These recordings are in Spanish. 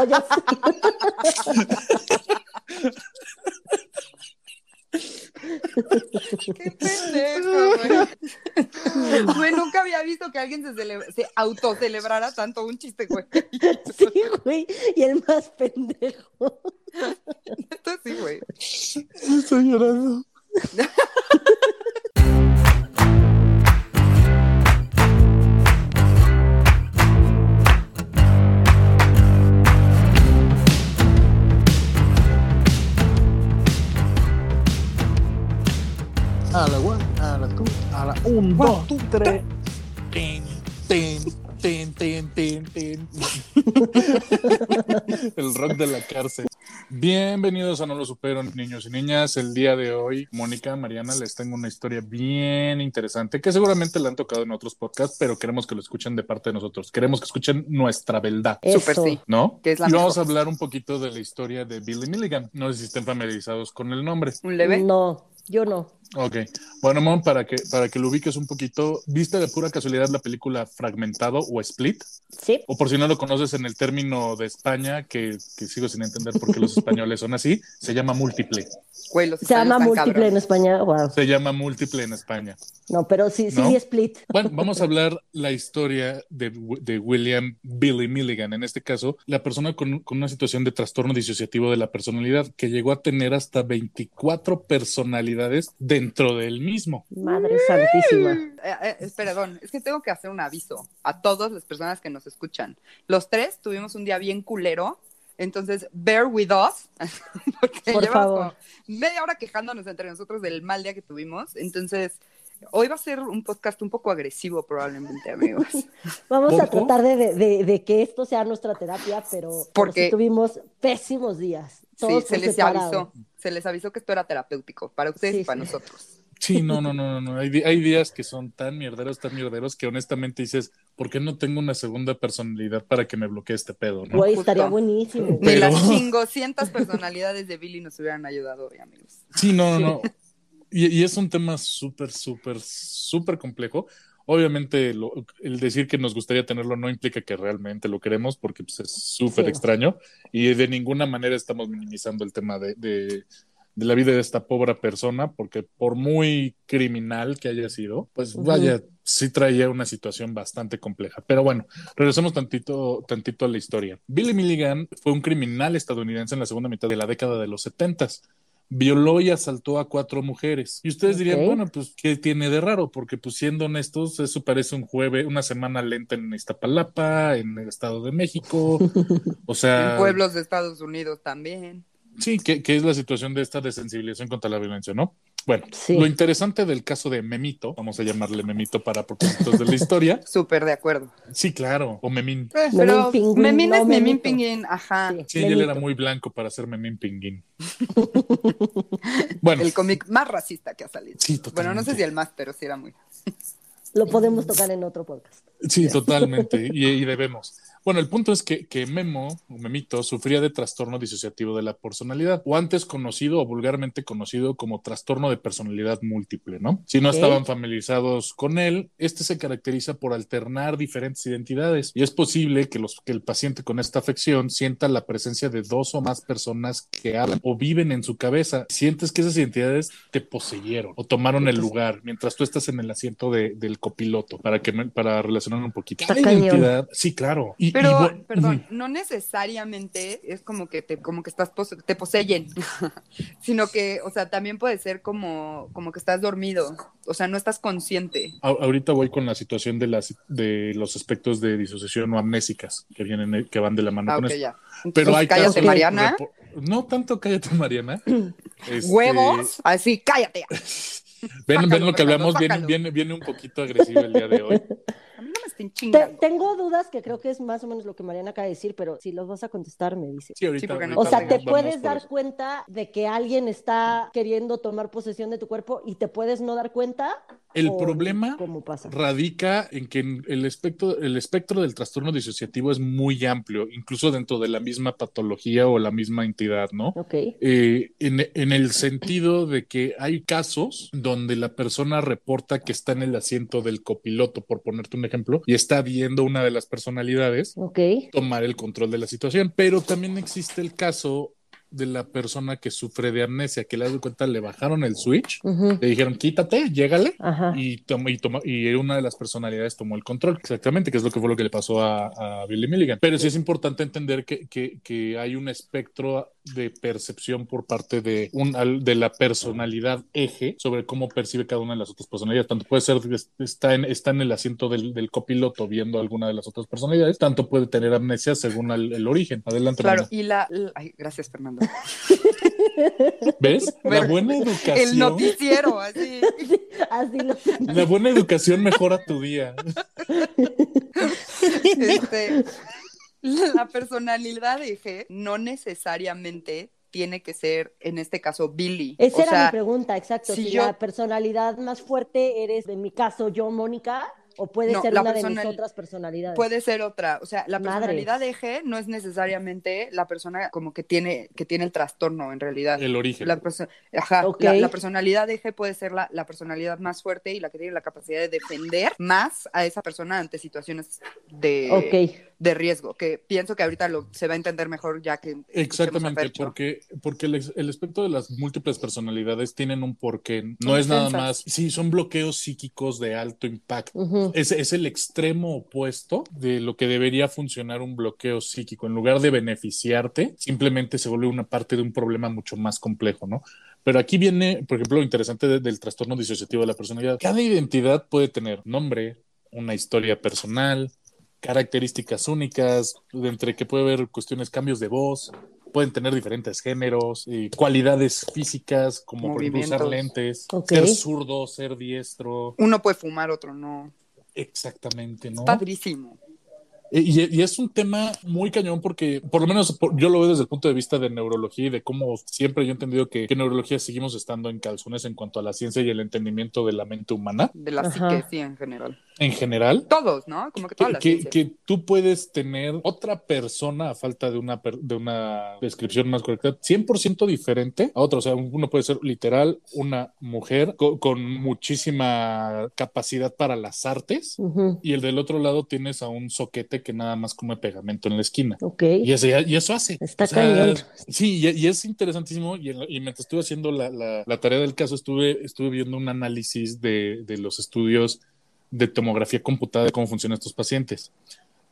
Oye, Qué pendejo, güey. Güey, nunca había visto que alguien se, celebra- se autocelebrara tanto un chiste, güey. sí, güey. Y el más pendejo. Esto sí, güey. Estoy llorando. No Lo Supero, niños y niñas. El día de hoy, Mónica, Mariana, les tengo una historia bien interesante que seguramente la han tocado en otros podcasts, pero queremos que lo escuchen de parte de nosotros. Queremos que escuchen nuestra verdad. Súper sí. ¿No? Que es la y vamos a hablar un poquito de la historia de Billy Milligan. No sé si estén familiarizados con el nombre. Un leve. No, yo no. Ok. Bueno, Mon, para que, para que lo ubiques un poquito, ¿viste de pura casualidad la película Fragmentado o Split? Sí. O por si no lo conoces en el término de España, que, que sigo sin entender por qué los españoles son así, se llama múltiple. Güey, Se llama múltiple en. España. Wow. Se llama múltiple en España. No, pero sí, sí, ¿No? vi Split. Bueno, vamos a hablar la historia de, de William Billy Milligan. En este caso, la persona con, con una situación de trastorno disociativo de la personalidad que llegó a tener hasta 24 personalidades dentro del mismo. Madre santísima. Eh, eh, es- perdón, es que tengo que hacer un aviso a todas las personas que nos escuchan. Los tres tuvimos un día bien culero, entonces bear with us, porque Por llevamos media hora quejándonos entre nosotros del mal día que tuvimos. Entonces, hoy va a ser un podcast un poco agresivo probablemente, amigos. Vamos a ¿Poco? tratar de, de- de que esto sea nuestra terapia, pero, pero Porque- sí tuvimos pésimos días. Sí, Todos se por les separado. avisó, se les avisó que esto era terapéutico para ustedes Sí, y para sí. nosotros. Sí, no, no, no, no, no. Hay, hay días que son tan mierderos, tan mierderos, que honestamente dices, ¿por qué no tengo una segunda personalidad para que me bloquee este pedo, no? Güey, Justo. estaría buenísimo. Ni Pero- las chingoscientas personalidades de Billy nos hubieran ayudado hoy, amigos. Sí, no, no, no. Y, y es un tema súper, súper, súper complejo. Obviamente, lo- el decir que nos gustaría tenerlo no implica que realmente lo queremos, porque pues, es súper Sí. extraño y de ninguna manera estamos minimizando el tema de, de- de la vida de esta pobre persona, porque por muy criminal que haya sido, pues vaya, sí traía una situación bastante compleja. Pero bueno, regresemos tantito, tantito a la historia. Billy Milligan fue un criminal estadounidense en la segunda mitad de la década de los setentas violó y asaltó a cuatro mujeres. Y ustedes dirían, bueno, pues, ¿qué tiene de raro? Porque, pues, siendo honestos, eso parece un jueves, una semana lenta en Iztapalapa, en el Estado de México. O sea, En pueblos de Estados Unidos también. sí, que, que es la situación de esta desensibilización contra la violencia, ¿no? Bueno, Sí. lo interesante del caso de Memito, vamos a llamarle Memito para propósitos de la historia. Súper de acuerdo. Sí, claro, o Memín. Eh, pero Pingüín, Memín no es Memín Memito. Pinguín, ajá. Sí. Sí, él era muy blanco para ser Memín Pinguín. Bueno, El cómic más racista que ha salido. sí, Bueno, no sé totalmente. si el más, pero sí era muy. Lo podemos tocar en otro podcast. Sí, totalmente, y, y debemos. Bueno, el punto es que, que Memo, o Memito, sufría de trastorno disociativo de la personalidad, o antes conocido o vulgarmente conocido como trastorno de personalidad múltiple, ¿no? Si no estaban familiarizados con él, este se caracteriza por alternar diferentes identidades, y es posible que, los, que el paciente con esta afección sienta la presencia de dos o más personas que hablan o viven en su cabeza. Sientes que esas identidades te poseyeron o tomaron el lugar mientras tú estás en el asiento de- del copiloto, para, que, para relacionar un poquito. Cada identidad, sí, claro. Y Pero, perdón, no necesariamente es como que te, como que estás pose- te poseyen, sino que, o sea, también puede ser como, como que estás dormido, o sea, no estás consciente. A- ahorita voy con la situación de las de los aspectos de disociación o amnésicas que vienen que van de la mano Ah, con ok, esto. ya. Pero Entonces, hay cállate, casos Mariana. No tanto cállate, Mariana. Este, Huevos, así, cállate. Ven, ven lo que hablamos, viene, viene, viene un poquito agresivo el día de hoy. A mí no me estén Te- chingando. tengo dudas que creo que es más o menos lo que Mariana acaba de decir, pero si los vas a contestar, me dices. Sí, ahorita. Sí, porque no- O sea, te puedes dar eso. cuenta de que alguien está queriendo tomar posesión de tu cuerpo y te puedes no dar cuenta. El ¿O problema ¿Cómo pasa? radica en que el espectro, el espectro del trastorno disociativo es muy amplio, incluso dentro de la misma patología o la misma entidad, ¿no? Ok. Eh, en, en el sentido de que hay casos donde la persona reporta que está en el asiento del copiloto, por ponerte un ejemplo, y está viendo una de las personalidades tomar el control de la situación. Pero también existe el caso de la persona que sufre de amnesia, que le das cuenta, le bajaron el switch, le dijeron quítate, llégale, Ajá. y, tomó, y, tomó- y una de las personalidades tomó el control, exactamente, que es lo que fue lo que le pasó a, a Billy Milligan. Pero sí es importante entender que, que- que hay un espectro de percepción por parte de, un, al- de la personalidad eje sobre cómo percibe cada una de las otras personalidades. Tanto puede ser, que está en, está en el asiento del, del copiloto viendo alguna de las otras personalidades, tanto puede tener amnesia según el, el origen. Adelante, Claro, Mariana. y la, la- ay, gracias Fernando. ¿Ves? La buena El educación. noticiero, así. Así lo La buena educación mejora tu día. Este, la personalidad de G no necesariamente tiene que ser, en este caso, Billy. Esa o era sea, mi pregunta, exacto. si Si, yo- la personalidad más fuerte eres, en mi caso, yo, Mónica, o puede No, ser la una de mis personal- otras personalidades. Puede ser otra, o sea, la personalidad de G no es necesariamente la persona como que tiene, que tiene el trastorno en realidad. El origen. La, perso- ajá, Ok. la, la personalidad de G puede ser la, la personalidad más fuerte y la que tiene la capacidad de defender más a esa persona ante situaciones de, Ok. De riesgo, que pienso que ahorita lo, se va a entender mejor ya que Exactamente, porque, porque el, el aspecto de las múltiples personalidades tienen un porqué. No es nada más, sí, son bloqueos psíquicos de alto impacto. Es, es el extremo opuesto de lo que debería funcionar un bloqueo psíquico. En lugar de beneficiarte, simplemente se vuelve una parte de un problema mucho más complejo, ¿no? Pero aquí viene, por ejemplo, lo interesante de- del trastorno disociativo de la personalidad. Cada identidad puede tener nombre, una historia personal, características únicas, entre que puede haber cuestiones, cambios de voz, pueden tener diferentes géneros, y cualidades físicas, como por ejemplo usar lentes, ser zurdo, ser diestro. Uno puede fumar, otro no. Exactamente, ¿no? Padrísimo. Y, y es un tema muy cañón porque, por lo menos por- yo lo veo desde el punto de vista de neurología y de cómo siempre yo he entendido que, que en neurología seguimos estando en calzones en cuanto a la ciencia y el entendimiento de la mente humana De la Ajá. psique, sí, en general. en general. Todos, ¿no? Como que Que, todas las que- que tú puedes tener otra persona a falta de una, per- de una descripción más correcta, 100% diferente a otra. O sea, uno puede ser literal una mujer co- con muchísima capacidad para las artes y el del otro lado tienes a un soquete que nada más come pegamento en la esquina. Ok. Y, eso hace. Está cañón. Sí, y, y es interesantísimo. Y, en- y mientras estuve haciendo la, la- la tarea del caso, estuve, estuve viendo un análisis de, de los estudios de tomografía computada de cómo funcionan estos pacientes.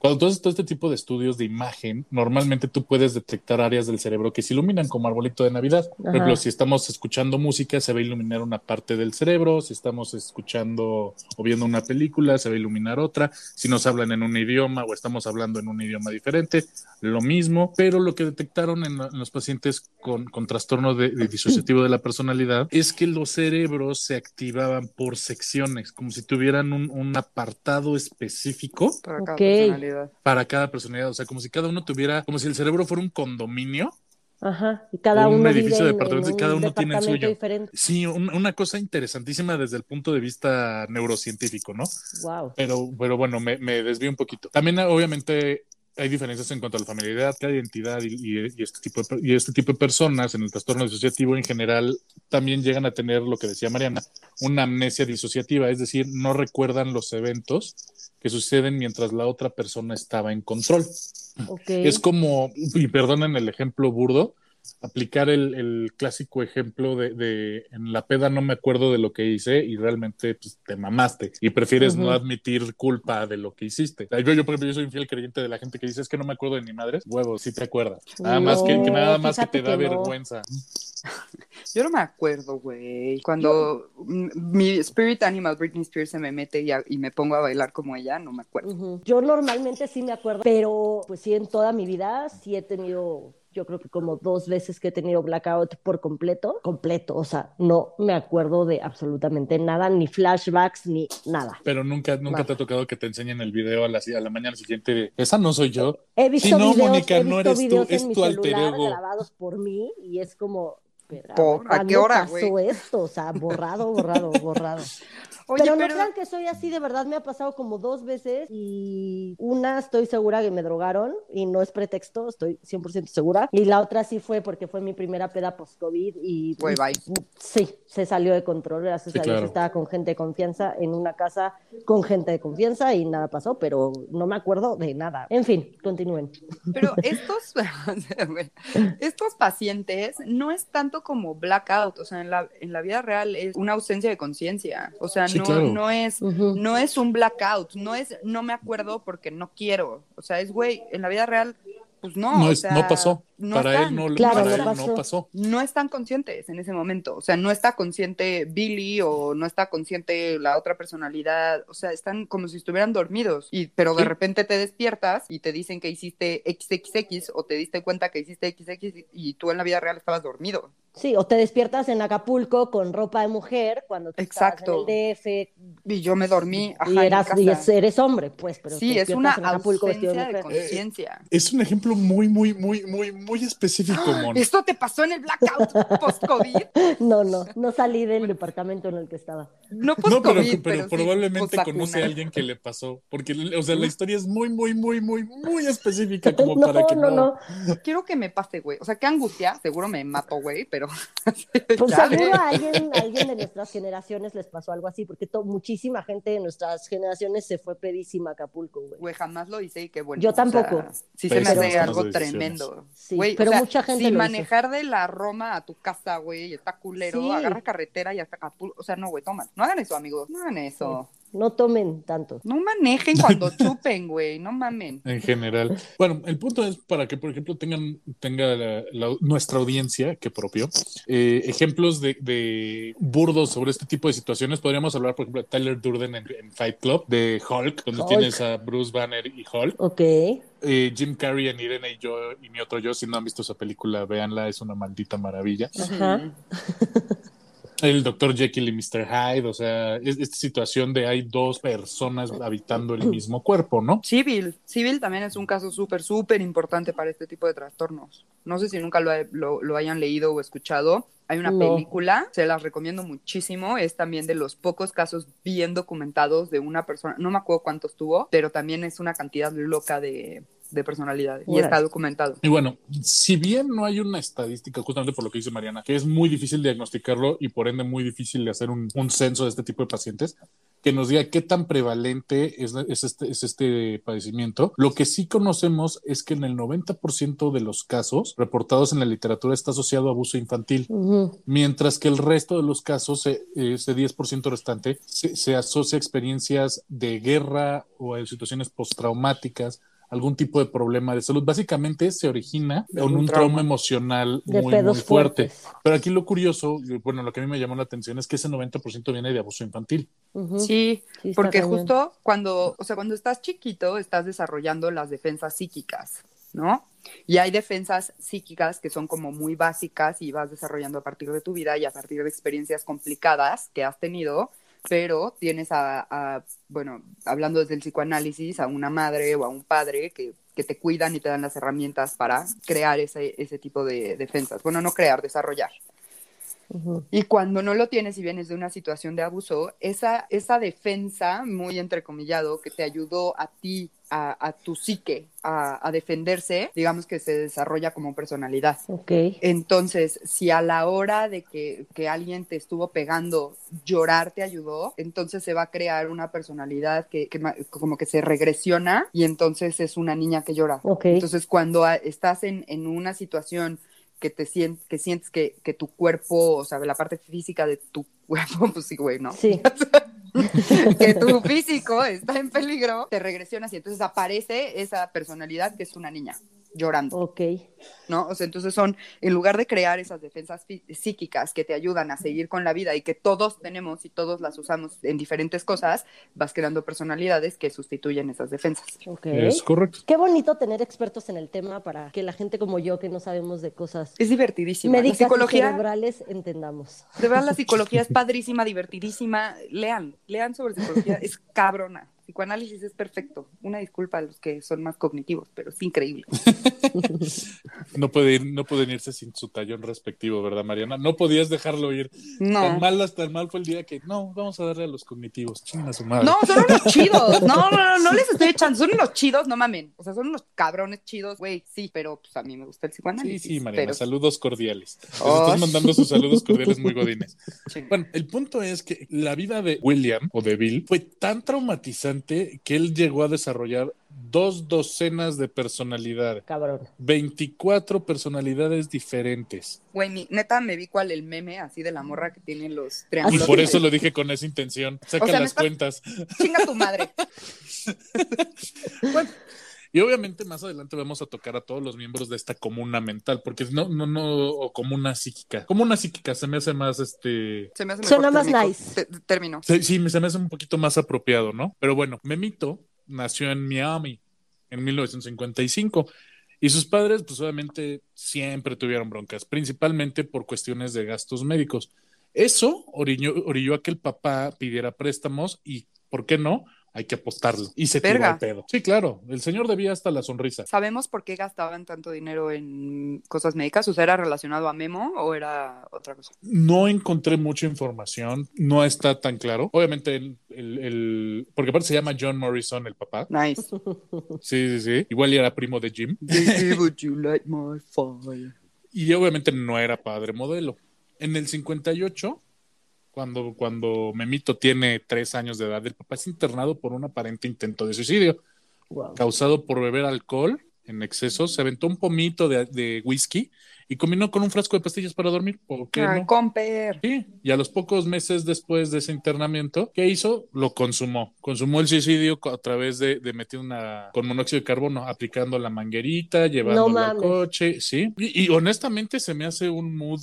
Cuando tú haces todo este tipo de estudios de imagen, normalmente tú puedes detectar áreas del cerebro que se iluminan como arbolito de Navidad. Por ejemplo, si estamos escuchando música, se va a iluminar una parte del cerebro. Si estamos escuchando o viendo una película, se va a iluminar otra. Si nos hablan en un idioma o estamos hablando en un idioma diferente, lo mismo. Pero lo que detectaron en, en los pacientes con, con trastorno de, de disociativo de la personalidad es que los cerebros se activaban por secciones, como si tuvieran un, un apartado específico Para cada Ok. Personalidad. para cada personalidad, o sea, como si cada uno tuviera, como si el cerebro fuera un condominio. Ajá. Y cada Un uno edificio de vive en- departamentos y cada un uno tiene el suyo. diferente. Sí, un- una cosa interesantísima desde el punto de vista neurocientífico, ¿no? Wow. Pero, pero bueno, me, me desvío un poquito. También, obviamente, hay diferencias en cuanto a la familiaridad, la identidad y, y- y este tipo de, y este tipo de personas en el trastorno disociativo en general también llegan a tener lo que decía Mariana, una amnesia disociativa, es decir, no recuerdan los eventos que suceden mientras la otra persona estaba en control. Es como, y perdonen el ejemplo burdo, aplicar el, el clásico ejemplo de, de en la peda no me acuerdo de lo que hice y realmente pues, te mamaste y prefieres no admitir culpa de lo que hiciste. Yo, yo, por ejemplo, yo soy un fiel creyente de la gente que dice es que no me acuerdo de ni madres. Huevos, sí te acuerdas. Nada más que, que nada más que te da no. vergüenza. Yo no me acuerdo, güey. Cuando mi spirit animal Britney Spears se me mete y, a- y me pongo a bailar como ella, no me acuerdo. Yo normalmente sí me acuerdo, pero pues sí, en toda mi vida sí he tenido, yo creo que como dos veces que he tenido blackout por completo, completo, o sea, no me acuerdo de absolutamente nada, ni flashbacks, ni nada. Pero nunca, nunca Vale. te ha tocado que te enseñen el video a la, a la mañana siguiente de esa no soy yo. He visto Sí, no, videos, Mónica, he no visto tú, videos es en mi tu alter celular ego. grabados por mí y es como, ¿Por? ¿A ¿cuándo qué hora, pasó güey? esto? O sea, borrado, borrado, borrado. Oye, pero, pero, no crean que soy así, de verdad me ha pasado como dos veces y una estoy segura que me drogaron y no es pretexto, estoy 100% segura. Y la otra sí fue porque fue mi primera peda post-COVID y Güey, bye. sí, se salió de control, gracias Sí, a Dios claro. estaba con gente de confianza en una casa con gente de confianza y nada pasó, pero no me acuerdo de nada. En fin, continúen. pero estos, estos pacientes no es tanto como blackout, o sea, en la, en la vida real es una ausencia de conciencia. O sea, Sí, no, claro. no es, no es un blackout, no es no me acuerdo porque no quiero. O sea, es güey, en la vida real, pues no. No, o es, sea, no pasó. No para están. él no, Claro, para no él pasó. no pasó. no están conscientes en ese momento. O sea, no está consciente Billy o no está consciente la otra personalidad. O sea, están como si estuvieran dormidos. Y, pero de Sí. repente te despiertas y te dicen que hiciste XXX o te diste cuenta que hiciste XX y tú en la vida real estabas dormido. Sí, o te despiertas en Acapulco con ropa de mujer cuando tú Exacto. estabas en el DF Y yo me dormí. Ajá, y, en mi eras, y casa. es- eres hombre, pues, pero Sí, te es una en Acapulco de ausencia de mujer. conciencia. Es un ejemplo muy, muy, muy, muy, muy específico, Mon. Esto te pasó en el blackout post-COVID. No, no, no salí del departamento en el que estaba. No No, pero, post-COVID, pero, sí probablemente conoce a alguien que le pasó. Porque, o sea, la historia es muy, muy, muy, muy, muy específica como no, para que no, no. no. Quiero que me pase, güey. O sea, qué angustia. Seguro me mato, güey, pero. Pues seguro a alguien, a alguien de nuestras generaciones les pasó algo así, porque to- muchísima gente de nuestras generaciones se fue pedísima a Acapulco, güey. Güey, jamás lo hice y qué bueno. Yo o sea, tampoco. sí se me hace algo decisiones. tremendo. Sí, Güey, pero o sea, mucha gente Si lo hizo. manejar de la Roma a tu casa, güey, está culero, Sí. agarra carretera y hasta. O sea, no, güey, toma. No hagan eso, amigos. No hagan eso. No tomen tanto. No manejen cuando chupen, güey. No mamen. En general. Bueno, el punto es para que, por ejemplo, tengan, tenga la- la- nuestra audiencia, que propio, eh, ejemplos de, de burdos sobre este tipo de situaciones. Podríamos hablar, por ejemplo, de Tyler Durden en, en Fight Club, de Hulk, donde Hulk. tienes a Bruce Banner y Hulk. Ok. Eh, Jim Carrey en Irene y yo y mi otro yo. Si no han visto esa película, véanla, es una maldita maravilla. Ajá. El Dr. Jekyll y Mr. Hyde, o sea, es- esta situación de hay dos personas habitando el mismo cuerpo, ¿no? Civil. Civil también es un caso súper, súper importante para este tipo de trastornos. No sé si nunca lo, lo- lo hayan leído o escuchado. Hay una No. película, se las recomiendo muchísimo. Es también de los pocos casos bien documentados de una persona. No me acuerdo cuántos tuvo, pero también es una cantidad loca de, de personalidades. Y está documentado. Y bueno, si bien no hay una estadística, justamente por lo que dice Mariana, que es muy difícil diagnosticarlo y por ende muy difícil de hacer un, un censo de este tipo de pacientes, que nos diga qué tan prevalente es, es este, es este padecimiento. Lo que sí conocemos es que en el 90% de los casos reportados en la literatura está asociado a abuso infantil. Mientras que el resto de los casos, eh, ese 10% restante, se, se asocia a experiencias de guerra o a situaciones postraumáticas, algún tipo de problema de salud. Básicamente se origina con un un trauma, trauma. emocional muy, fuerte. fuertes. Pero aquí lo curioso, y bueno, lo que a mí me llamó la atención es que ese 90% viene de abuso infantil. Sí, porque cañón. justo cuando, o sea, cuando estás chiquito, estás desarrollando las defensas psíquicas, ¿no? Y hay defensas psíquicas que son como muy básicas y vas desarrollando a partir de tu vida y a partir de experiencias complicadas que has tenido, pero tienes a, a, bueno, hablando desde el psicoanálisis, a una madre o a un padre que, que te cuidan y te dan las herramientas para crear ese, ese tipo de defensas. Bueno, no crear, desarrollar. Y cuando no lo tienes y vienes de una situación de abuso, esa, esa defensa, muy entrecomillado, que te ayudó a ti, a, a tu psique, a, a defenderse, digamos que se desarrolla como personalidad. Ok. Entonces, si a la hora de que, que alguien te estuvo pegando, llorar te ayudó, entonces se va a crear una personalidad que, que como que se regresiona y entonces es una niña que llora. Ok. Entonces, cuando a- estás en, en una situación que te sien- que sientes que, que tu cuerpo, o sea, la parte física de tu cuerpo, pues sí, güey, ¿no? Sí. que tu físico está en peligro, te regresionas y entonces aparece esa personalidad que es una niña llorando, Ok. ¿no? O sea, entonces son, en lugar de crear esas defensas psíquicas que te ayudan a seguir con la vida y que todos tenemos y todos las usamos en diferentes cosas, vas creando personalidades que sustituyen esas defensas. Ok. Es correcto. Qué bonito tener expertos en el tema para que la gente como yo, que no sabemos de cosas Es divertidísima. La médicas y psicología, cerebrales, entendamos. de verdad, la psicología es padrísima, divertidísima. Lean, lean sobre psicología, es cabrona. Psicoanálisis es perfecto. Una disculpa a los que son más cognitivos, pero es increíble. No, puede ir, no pueden irse sin su tallón respectivo, ¿verdad, Mariana? No podías dejarlo ir. No. Tan mal, hasta mal fue el día que no, vamos a darle a los cognitivos. Chinga su madre. No, son unos chidos. No, no, no, no les estoy echando. Son unos chidos, no mamen. O sea, son unos cabrones chidos, güey. Sí, pero pues a mí me gusta el Sí, psicoanálisis. sí, Mariana, pero- saludos cordiales. Les Oh. estás mandando sus saludos cordiales muy godines. Sí. Bueno, el punto es que la vida de William o de Bill fue tan traumatizante que él llegó a desarrollar dos docenas de personalidades, Cabrón. 24 personalidades diferentes. Güey, mi- neta me vi cuál el meme así de la morra que tiene los Y triángulos. por eso lo dije con esa intención. Saca O sea, me las cuentas. Chinga tu madre. Bueno, y obviamente más adelante vamos a tocar a todos los miembros de esta comuna mental, porque no, no, no, o comuna psíquica. Comuna psíquica se me hace más este. Se me hace Suena más térmico- nice. Término. Sí, sí, se me hace un poquito más apropiado, ¿no? Pero bueno, Memito nació en Miami en 1955 y sus padres, pues obviamente siempre tuvieron broncas, principalmente por cuestiones de gastos médicos. Eso orilló, orilló a que el papá pidiera préstamos y, ¿por qué no? Hay que apostarlo. Y se tiró Verga. al pedo. Sí, claro, el señor debía hasta la sonrisa. ¿Sabemos por qué gastaban tanto dinero en cosas médicas? O sea, ¿era relacionado a Memo o era otra cosa? No encontré mucha información, no está tan claro. Obviamente, el, el- el- porque aparte se llama John Morrison, el papá. Nice. Sí, sí, sí. Igual era primo de Jim. Would you light my fire? Y obviamente no era padre modelo. En el 58, cuando, cuando Memito tiene tres años de edad, el papá es internado por un aparente intento de suicidio Wow. causado por beber alcohol en exceso. Se aventó un pomito de, de whisky y combinó con un frasco de pastillas para dormir. ¿Por qué Ah, no? comper. Sí, y a los pocos meses después de ese internamiento, ¿qué hizo? Lo consumó. Consumó el suicidio a través de, de meter una con monóxido de carbono, aplicando la manguerita, llevándola al mames. coche, sí. Y, y honestamente se me hace un mood,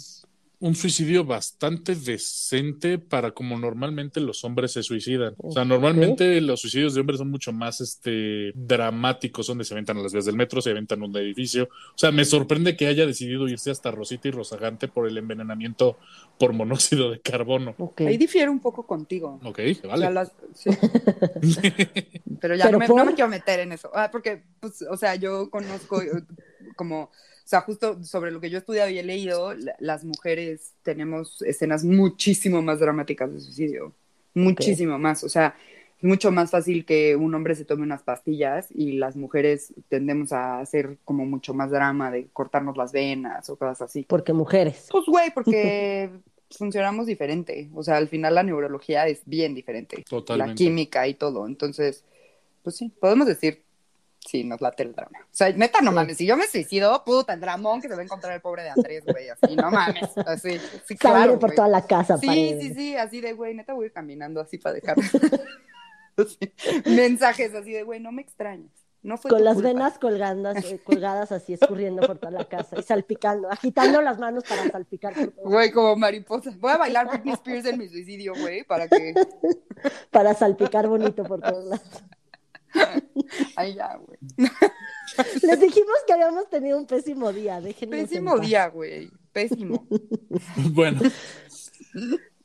un suicidio bastante decente para como normalmente los hombres se suicidan. O sea, normalmente los suicidios de hombres son mucho más este dramáticos, donde se aventan a las vías del metro, se aventan a un edificio. O sea, me sorprende que haya decidido irse hasta Rosita y Rosagante por el envenenamiento por monóxido de carbono. Ok. Ahí difiero un poco contigo. Ok, O vale. sea, las- sí. Pero ya ¿Pero no, me, por? no me quiero meter en eso. Ah, porque, pues, o sea, yo conozco eh, como, o sea, justo sobre lo que yo he estudiado y he leído, la- las mujeres tenemos escenas muchísimo más dramáticas de suicidio. Muchísimo más. O sea, es mucho más fácil que un hombre se tome unas pastillas y las mujeres tendemos a hacer como mucho más drama de cortarnos las venas o cosas así. Porque mujeres. Pues, güey, porque funcionamos diferente. O sea, al final la neurología es bien diferente. La Totalmente. química y todo. Entonces, pues sí, podemos decir, sí, nos late el drama. O sea, neta, no mames, si yo me suicido, puta, el dramón que se va a encontrar el pobre de Andrés, güey, así, no mames. Así, sí, Sangre claro, por güey. toda la casa. Sí, paredes. sí, sí, así de, güey, neta voy a ir caminando así para dejar así, mensajes así de, güey, no me extrañes. No fue Con las culpa. venas colgadas, eh, colgadas así, escurriendo por toda la casa y salpicando, agitando las manos para salpicar por todo, Güey, como mariposa. Voy a bailar Britney Spears en mi suicidio, güey, para que. para salpicar bonito por todos lados. Ay, ya, güey. Les dijimos que habíamos tenido un pésimo día, déjennos en Pésimo día, güey. Pésimo. Bueno.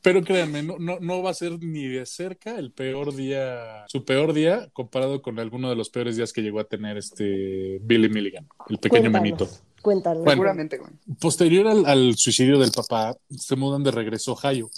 Pero créanme, no, no, no va a ser ni de cerca el peor día, su peor día comparado con alguno de los peores días que llegó a tener este Billy Milligan, el pequeño Cuéntanos, Memito. Cuéntanos. Bueno. Seguramente, güey. Posterior al, al suicidio del papá, se mudan de regreso a Ohio,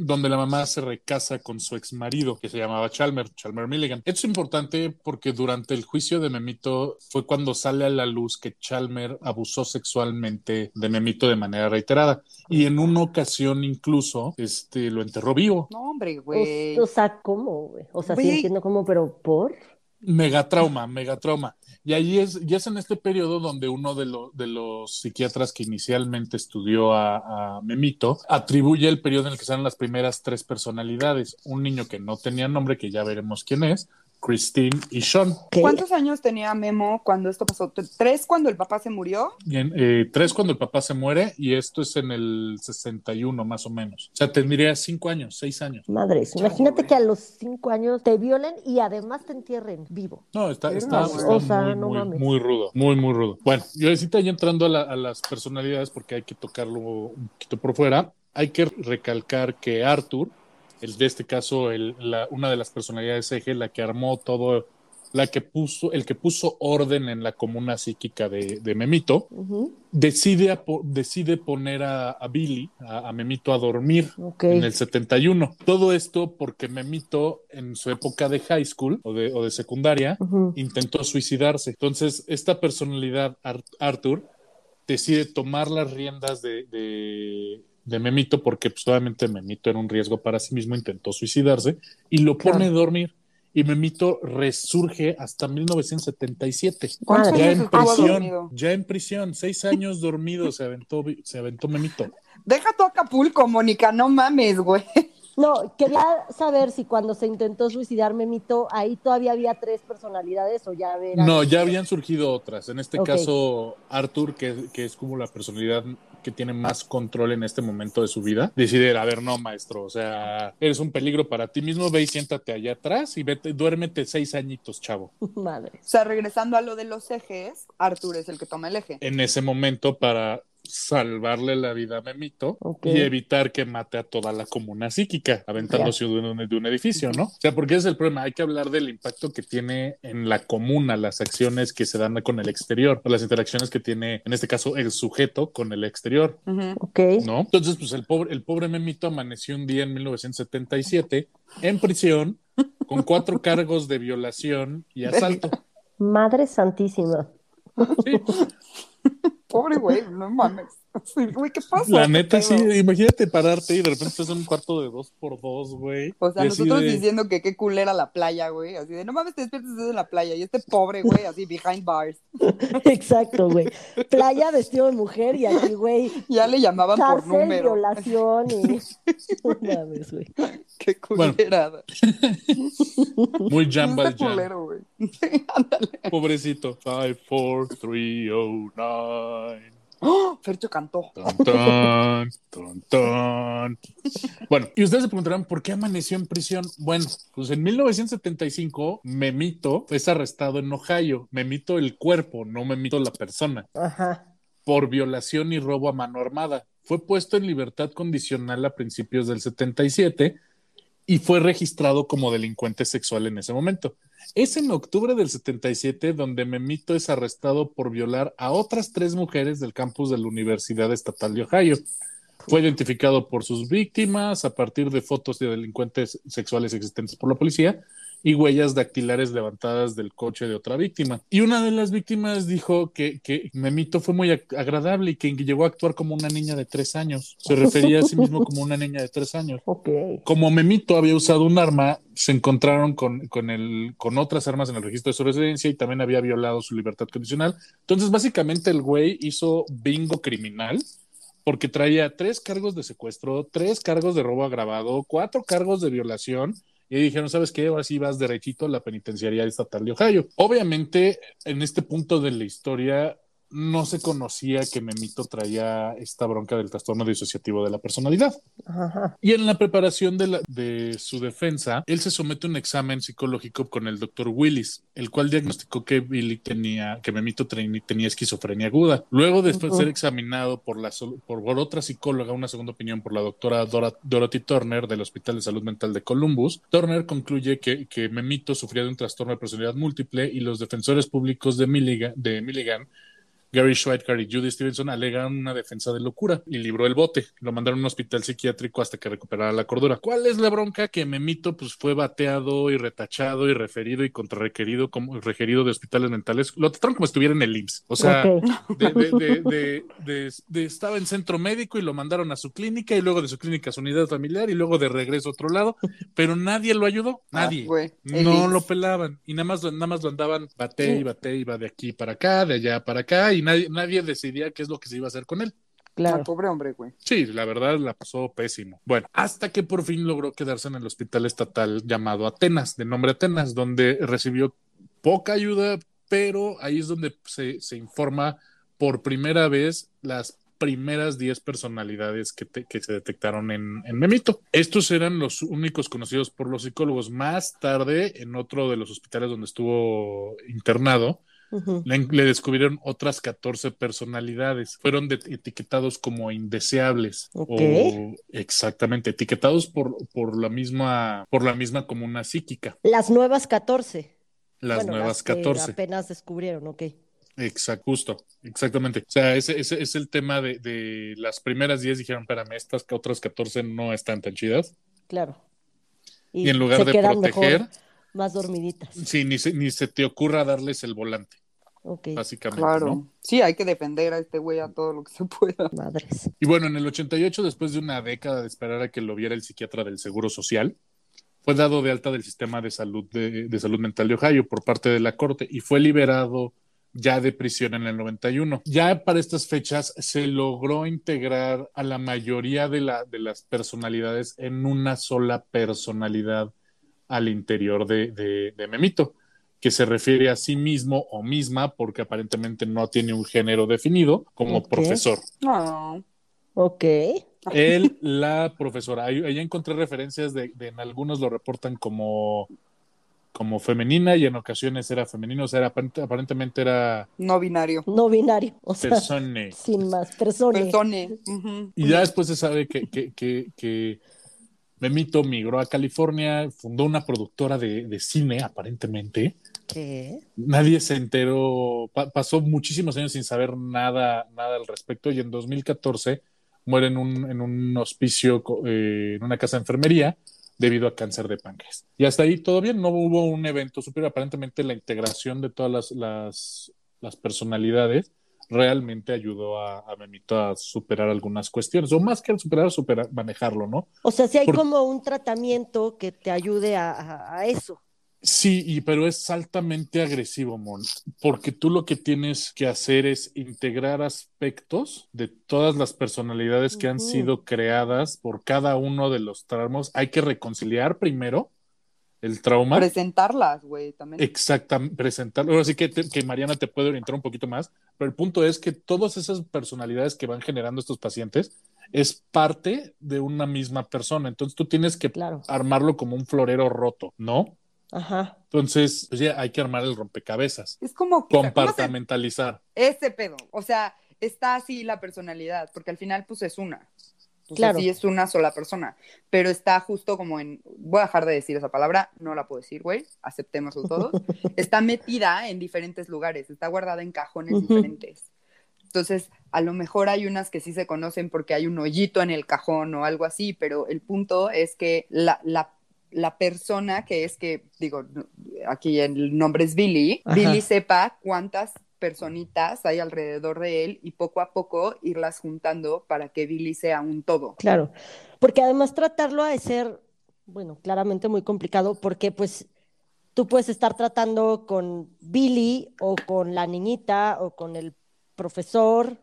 donde la mamá se recasa con su ex marido, que se llamaba Chalmer, Chalmer Milligan. Esto es importante porque durante el juicio de Memito fue cuando sale a la luz que Chalmer abusó sexualmente de Memito de manera reiterada. Y en una ocasión incluso este, lo enterró vivo. No, hombre, güey. o sea, ¿cómo, güey? O sea, sí entiendo cómo, pero ¿por? Megatrauma, megatrauma. Y ahí es, ya es en este periodo donde uno de, de los psiquiatras que inicialmente estudió a, a Memito atribuye el periodo en el que salen las primeras tres personalidades. Un niño que no tenía nombre, que ya veremos quién es, Christine y Sean. ¿Qué? ¿Cuántos años tenía Memo cuando esto pasó? ¿Tres cuando el papá se murió? En, eh, tres cuando el papá se muere y esto es en el 61 más o menos. O sea, tendría cinco años, seis años. Madres, imagínate que a los cinco años te violen y además te entierren vivo. No, está, está, no, está o sea, muy, no muy, mames. muy rudo, muy, muy rudo. Bueno, yo ahorita ya entrando a, la- a las personalidades, porque hay que tocarlo un poquito por fuera, hay que recalcar que Arthur, el de este caso, el, la, una de las personalidades eje, la que armó todo la que puso, el que puso orden en la comuna psíquica de, de Memito, decide, a decide poner a, a Billy, a, a Memito, a dormir en el 71. Todo esto porque Memito, en su época de high school o de, o de secundaria, intentó suicidarse. Entonces, esta personalidad, Ar- Arthur, decide tomar las riendas de, de, de Memito porque pues, obviamente Memito era un riesgo para sí mismo, intentó suicidarse y lo pone a dormir. Y Memito resurge hasta 1977. ¿Cuántos Madre. Ya en prisión, dormido? ya en prisión, seis años dormido se aventó, se aventó Memito. Deja tu Acapulco, Mónica, no mames, güey. No, quería saber si cuando se intentó suicidar Memito, ahí todavía había tres personalidades o ya. No, ya habían surgido otras. En este caso, Arthur, que, que es como la personalidad que tiene más control en este momento de su vida, decide, a ver, no, maestro, o sea, eres un peligro para ti mismo, ve y siéntate allá atrás y vete, duérmete seis añitos, chavo. Madre. O sea, regresando a lo de los ejes, Arthur es el que toma el eje. En ese momento para salvarle la vida a Memito y evitar que mate a toda la comuna psíquica, aventándose de un, de un edificio, ¿no? O sea, porque ese es el problema, hay que hablar del impacto que tiene en la comuna las acciones que se dan con el exterior, o las interacciones que tiene, en este caso, el sujeto con el exterior, Ujú. Ok. ¿no? Entonces, pues el pobre, el pobre Memito amaneció un día en 1977 en prisión con cuatro cargos de violación y asalto. Madre santísima. Sí, Pobre güey, no mames. Sí, Güey, ¿qué pasa? la ¿Qué neta, sí, imagínate pararte y de repente estás en un cuarto de dos por dos, güey. O sea, así nosotros de- diciendo que qué culera la playa, güey. Así de, no mames, te despiertas estás en la playa. Y este pobre, güey, así, behind bars. Exacto, güey. Playa vestido de mujer y aquí, güey, Ya le llamaban por cárcel, número. violación y... No mames, güey. Qué Bueno. culerada. Muy jambal Está jam. culero, güey. Pobrecito. Five, four, three, oh, nine. ¡Oh! Fercho cantó. Ton, ton, ton, ton. Bueno, y ustedes se preguntarán por qué amaneció en prisión. Bueno, pues en 1975, Memito es arrestado en Ohio. Memito el cuerpo, no Memito la persona, Ajá. por violación y robo a mano armada. Fue puesto en libertad condicional a principios del 77 y fue registrado como delincuente sexual en ese momento. Es en octubre del 77 donde Memito es arrestado por violar a otras tres mujeres del campus de la Universidad Estatal de Ohio. Fue identificado por sus víctimas a partir de fotos de delincuentes sexuales existentes por la policía y huellas dactilares levantadas del coche de otra víctima. Y una de las víctimas dijo que, que Memito fue muy ag- agradable y que llegó a actuar como una niña de tres años. Se refería a sí mismo como una niña de tres años Ok. como Memito había usado un arma, se encontraron con, con, el, con otras armas en el registro de su residencia y también había violado su libertad condicional. Entonces, básicamente, el güey hizo bingo criminal porque traía tres cargos de secuestro, tres cargos de robo agravado, cuatro cargos de violación. Y dijeron, ¿sabes qué? Ahora sí vas derechito a la penitenciaría estatal de Ohio. Obviamente, en este punto de la historia, no se conocía que Memito traía esta bronca del trastorno disociativo de la personalidad. Ajá. Y en la preparación de, la- de su defensa, él se somete a un examen psicológico con el doctor Willis, el cual diagnosticó que Billy tenía, que Memito tenía esquizofrenia aguda. Luego, después de ser examinado por, la, por, por otra psicóloga, una segunda opinión por la doctora Dora- Dorothy Turner del Hospital de Salud Mental de Columbus, Turner concluye que, que Memito sufría de un trastorno de personalidad múltiple y los defensores públicos de Milligan, de Milligan Gary Schweitzer y Judy Stevenson alegan una defensa de locura y libró el bote. Lo mandaron a un hospital psiquiátrico hasta que recuperara la cordura. ¿Cuál es la bronca? Que Memito pues, fue bateado y retachado y referido y contrarrequerido como requerido de hospitales mentales. Lo trataron como si estuviera en el IMSS. O sea, Ok. de, de- de- de- de- de- estaba en centro médico y lo mandaron a su clínica y luego de su clínica a su unidad familiar y luego de regreso a otro lado, pero nadie lo ayudó, nadie. Ah, el no IMSS. lo pelaban y nada más, lo- nada más lo andaban bate y bate y va de aquí para acá, de allá para acá y nadie, nadie decidía qué es lo que se iba a hacer con él. Ah, Claro. pobre hombre, güey. Sí, la verdad la pasó pésimo. Bueno, hasta que por fin logró quedarse en el hospital estatal llamado Atenas, de nombre Atenas, donde recibió poca ayuda, pero ahí es donde se, se informa por primera vez las primeras 10 personalidades que, te- que se detectaron en, en Memito. Estos eran los únicos conocidos por los psicólogos. Más tarde, en otro de los hospitales donde estuvo internado, Le, le descubrieron otras 14 personalidades. Fueron de- etiquetados como indeseables. O exactamente, etiquetados por, por la misma, por la misma comuna psíquica. Las nuevas 14. las Bueno, nuevas las que 14. apenas descubrieron, ok. Exacto, justo, exactamente. O sea, ese, ese es el tema de, de las primeras 10 dijeron, espérame, estas otras 14 no están tan chidas. Claro. Y, en lugar de proteger, mejor, más dormiditas. sí, ni se, ni se te ocurra darles el volante, Básicamente, Claro. ¿no? Sí, hay que defender a este güey a todo lo que se pueda. madres. Y bueno, en el 88, después de una década de esperar a que lo viera el psiquiatra del Seguro Social, fue dado de alta del sistema de salud, de, de salud mental de Ohio por parte de la corte y fue liberado ya de prisión en el 91. Ya para estas fechas se logró integrar a la mayoría de, la, de las personalidades en una sola personalidad al interior de, de, de Memito, que se refiere a sí mismo o misma porque aparentemente no tiene un género definido como profesor. No. Ok. Él, la profesora. Ahí, ahí encontré referencias de, de en algunos lo reportan como, como femenina y en ocasiones era femenino, o sea, era, aparent- aparentemente era No binario. No binario, o sea, persone. sin más. Persone. Ujú. Y ya después se sabe que, que, que, que Memito migró a California, fundó una productora de, de cine, aparentemente. ¿Qué? Nadie se enteró, pa- pasó muchísimos años sin saber nada, nada al respecto y en 2014 muere en un, en un hospicio, eh, en una casa de enfermería debido a cáncer de páncreas. Y hasta ahí todo bien, no hubo un evento superior. Aparentemente la integración de todas las, las, las personalidades realmente ayudó a, a Memito a superar algunas cuestiones, o más que superar, superar, manejarlo, ¿no? O sea, si hay Por- como un tratamiento que te ayude a eso. Sí, y, pero es altamente agresivo, Mon, porque tú lo que tienes que hacer es integrar aspectos de todas las personalidades que han sido creadas por cada uno de los traumas. Hay que reconciliar primero el trauma. Presentarlas, güey, también. Exactamente, presentarlo. Ahora sí que, te- que Mariana te puede orientar un poquito más, pero el punto es que todas esas personalidades que van generando estos pacientes es parte de una misma persona. Entonces tú tienes que Claro. armarlo como un florero roto, ¿no? Ajá. Entonces, pues ya hay que armar el rompecabezas, Es como que, compartamentalizar. ese pedo. O sea, está así la personalidad, porque al final, pues es una. O Claro. sea, sí es una sola persona. Pero está justo como en. Voy a dejar de decir esa palabra, no la puedo decir, güey. Aceptémoslo todos. está metida en diferentes lugares, está guardada en cajones Ujú. diferentes. Entonces, a lo mejor hay unas que sí se conocen porque hay un hoyito en el cajón o algo así, pero el punto es que la, la, la persona que es que, digo, aquí el nombre es Billy, Ajá. Billy sepa cuántas personitas hay alrededor de él y poco a poco irlas juntando para que Billy sea un todo. Claro, porque además tratarlo ha de ser, bueno, claramente muy complicado porque pues tú puedes estar tratando con Billy o con la niñita o con el profesor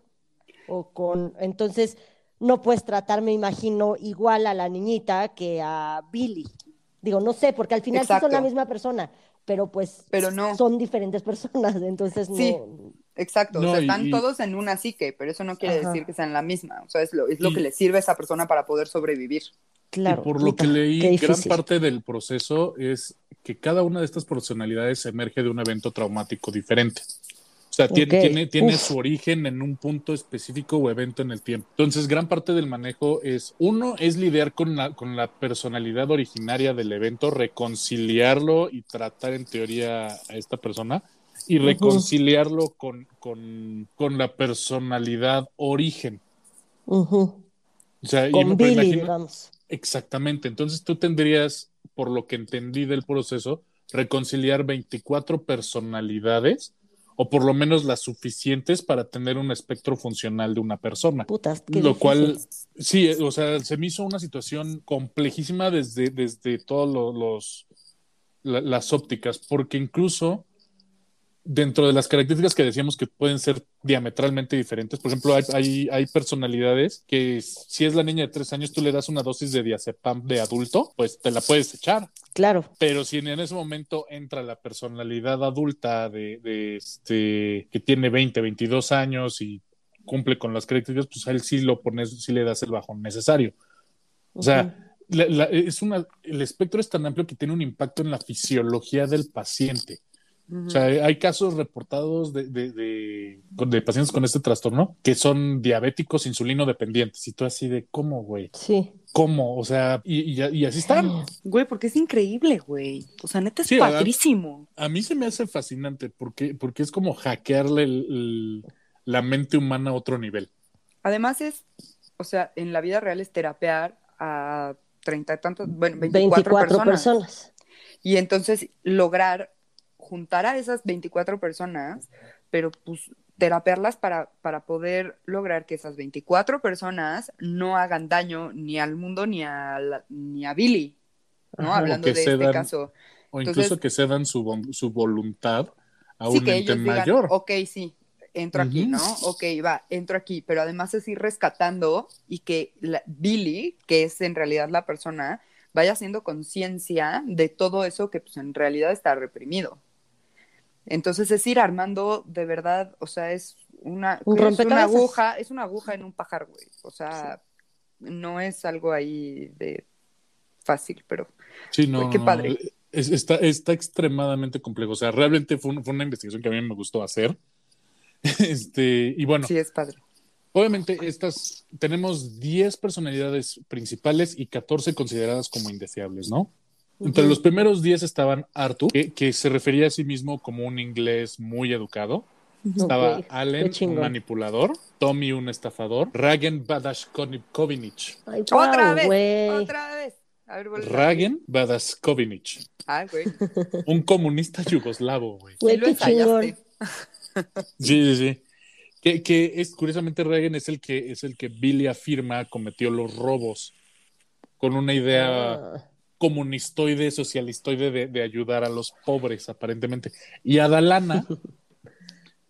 o con, entonces no puedes tratar, me imagino, igual a la niñita que a Billy. Digo, no sé, porque al final sí son la Exacto. misma persona, pero pues Pero no. son diferentes personas, entonces Sí. no, Exacto, No, o sea, están y- todos en una psique, pero eso no quiere Ajá. decir que sean la misma, o sea, es lo, es lo Y- que le sirve a esa persona para poder sobrevivir. claro. y por lo que leí, gran parte del proceso es que cada una de estas personalidades emerge de un evento traumático diferente. O sea, tiene, su origen en un punto específico o evento en el tiempo. Entonces, gran parte del manejo es, uno, es lidiar con la, con la personalidad originaria del evento, reconciliarlo y tratar en teoría a esta persona y reconciliarlo con, con, con la personalidad origen. O sea, y- Con pero Billy, digamos. Exactamente. Entonces tú tendrías, por lo que entendí del proceso, reconciliar 24 personalidades o por lo menos las suficientes para tener un espectro funcional de una persona. Putas, qué lo difícil. cual, sí, o sea, se me hizo una situación complejísima desde, desde todos lo- los, la- las ópticas, porque incluso dentro de las características que decíamos que pueden ser diametralmente diferentes, por ejemplo, hay, hay, hay personalidades que si es la niña de tres años, tú le das una dosis de diazepam de adulto, pues te la puedes echar. Claro, Pero si en ese momento entra la personalidad adulta de, de este que tiene 20, 22 años y cumple con las características, pues a él sí lo pones, sí le das el bajón necesario. O sea, la- la- es una, el espectro es tan amplio que tiene un impacto en la fisiología del paciente. O sea, hay casos reportados de, de, de, de pacientes con este trastorno que son diabéticos insulino dependientes. Y tú así de, ¿cómo, güey? Sí. ¿Cómo? O sea, y, y, y así están. Güey, porque es increíble, güey. O sea, neta es Sí, padrísimo. A mí se me hace fascinante porque, porque es como hackearle el- el- la mente humana a otro nivel. Además es, o sea, en la vida real es terapear a treinta y tantos, bueno, 24, 24 personas. personas. Y entonces lograr juntar a esas 24 personas, pero pues terapearlas para, para poder lograr que esas 24 personas no hagan daño ni al mundo ni a, la- ni a Billy, ¿no? Ajá. Hablando de este caso. O Entonces- incluso que cedan su, su voluntad a Sí, un que ente ellos digan, mayor. ok, sí, entro aquí. ¿no? Ok, va, entro aquí, pero además es ir rescatando y que la- Billy, que es en realidad la persona, vaya haciendo conciencia de todo eso que pues en realidad está reprimido. Entonces es ir armando de verdad, o sea, es una, Un es una aguja, es una aguja en un pajar, güey. O sea, no es algo ahí de fácil, pero Sí, no, Güey, qué no, padre. es- está, está extremadamente complejo. O sea, realmente fue, un- fue una investigación que a mí me gustó hacer. Este, y bueno, sí es padre. obviamente estas tenemos 10 personalidades principales y 14 consideradas como indeseables, ¿no? Entre los primeros 10 estaban Arthur, que, que se refería a sí mismo como un inglés muy educado. Estaba Ok, Allen, un manipulador, Tommy, un estafador, Ragen Badashkovic, Ay, Otra vez, güey. otra vez. A ver, Ragen Badashkovic, Ah, güey. un comunista yugoslavo, güey. Qué chingón. Sí, sí, sí. Que, que es curiosamente Reagan es el que es el que Billy afirma cometió los robos con una idea Ah, comunistoide, socialistoide de, de ayudar a los pobres, aparentemente. Y Adalana,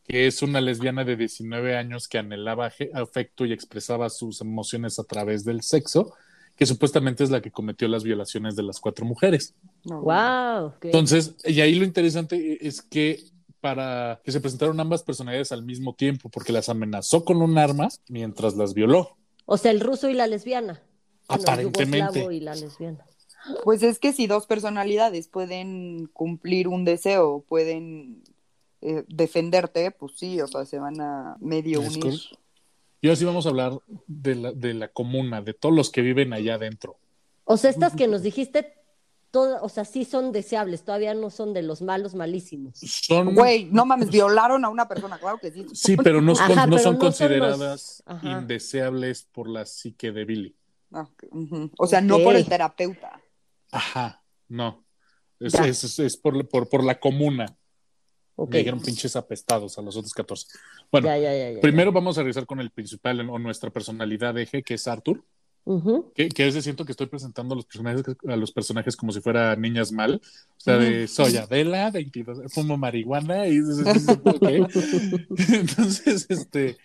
que es una lesbiana de 19 años que anhelaba afecto y expresaba sus emociones a través del sexo, que supuestamente es la que cometió las violaciones de las cuatro mujeres. Wow. Entonces, y ahí lo interesante es que para que se presentaron ambas personalidades al mismo tiempo, porque las amenazó con un arma mientras las violó. O sea, el ruso y la lesbiana. Bueno, el Aparentemente. y la lesbiana. Pues es que si dos personalidades pueden cumplir un deseo, pueden eh, defenderte, pues sí, o sea, se van a medio Es unir. Y ahora sí vamos a hablar de la, de la comuna, de todos los que viven allá adentro. O sea, estas que nos dijiste, todas, o sea, sí son deseables, todavía no son de los malos malísimos. Son, Güey, no mames, violaron a una persona, claro que sí. sí, pero no, Ajá, son- no pero son no son consideradas los- indeseables por la psique de Billy. Ah. O sea, no por el terapeuta. Ajá, no. Es, es- es- es por, por, por la comuna. Ok. Me dijeron pinches apestados a los otros 14. Bueno, Ya, ya, ya, ya. primero vamos a revisar con el principal o nuestra personalidad eje, que es Arthur. Ujú. Que, que a veces siento que estoy presentando a los personajes, a los personajes como si fuera niñas mal. O sea, de soy Adela, 22, fumo marihuana y. Entonces, este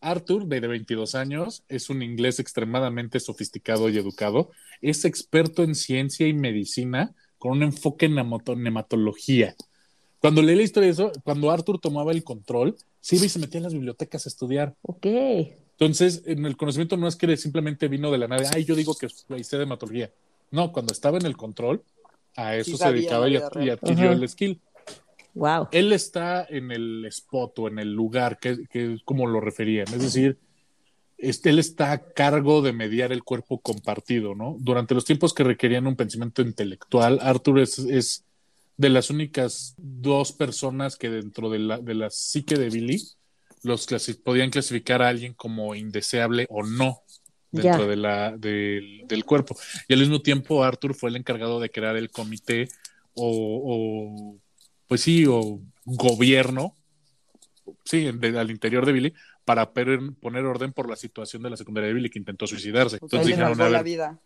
Arthur, de, de 22 años, es un inglés extremadamente sofisticado y educado. Es experto en ciencia y medicina con un enfoque en nematología. Cuando leí la historia de eso, cuando Arthur tomaba el control, se iba y se metía en las bibliotecas a estudiar. Ok. Entonces, en el conocimiento no es que simplemente vino de la nada, ay, yo digo que de hematología. No, cuando estaba en el control, a eso Sí se dedicaba y, adquirió Ajá. el skill. Wow. Él está en el spot o en el lugar que, que es como lo referían, es decir, este, él está a cargo de mediar el cuerpo compartido, ¿no? Durante los tiempos que requerían un pensamiento intelectual, Arthur es, es de las únicas dos personas que dentro de la, de la psique de Billy los clasi- podían clasificar a alguien como indeseable o no dentro de la, del- del cuerpo. Y al mismo tiempo, Arthur fue el encargado de crear el comité o, o, pues sí, o gobierno, sí, de- al interior de Billy, para per- poner orden por la situación de la secundaria de Billy que intentó suicidarse. Sea, Entonces dijeron, salvó la vida.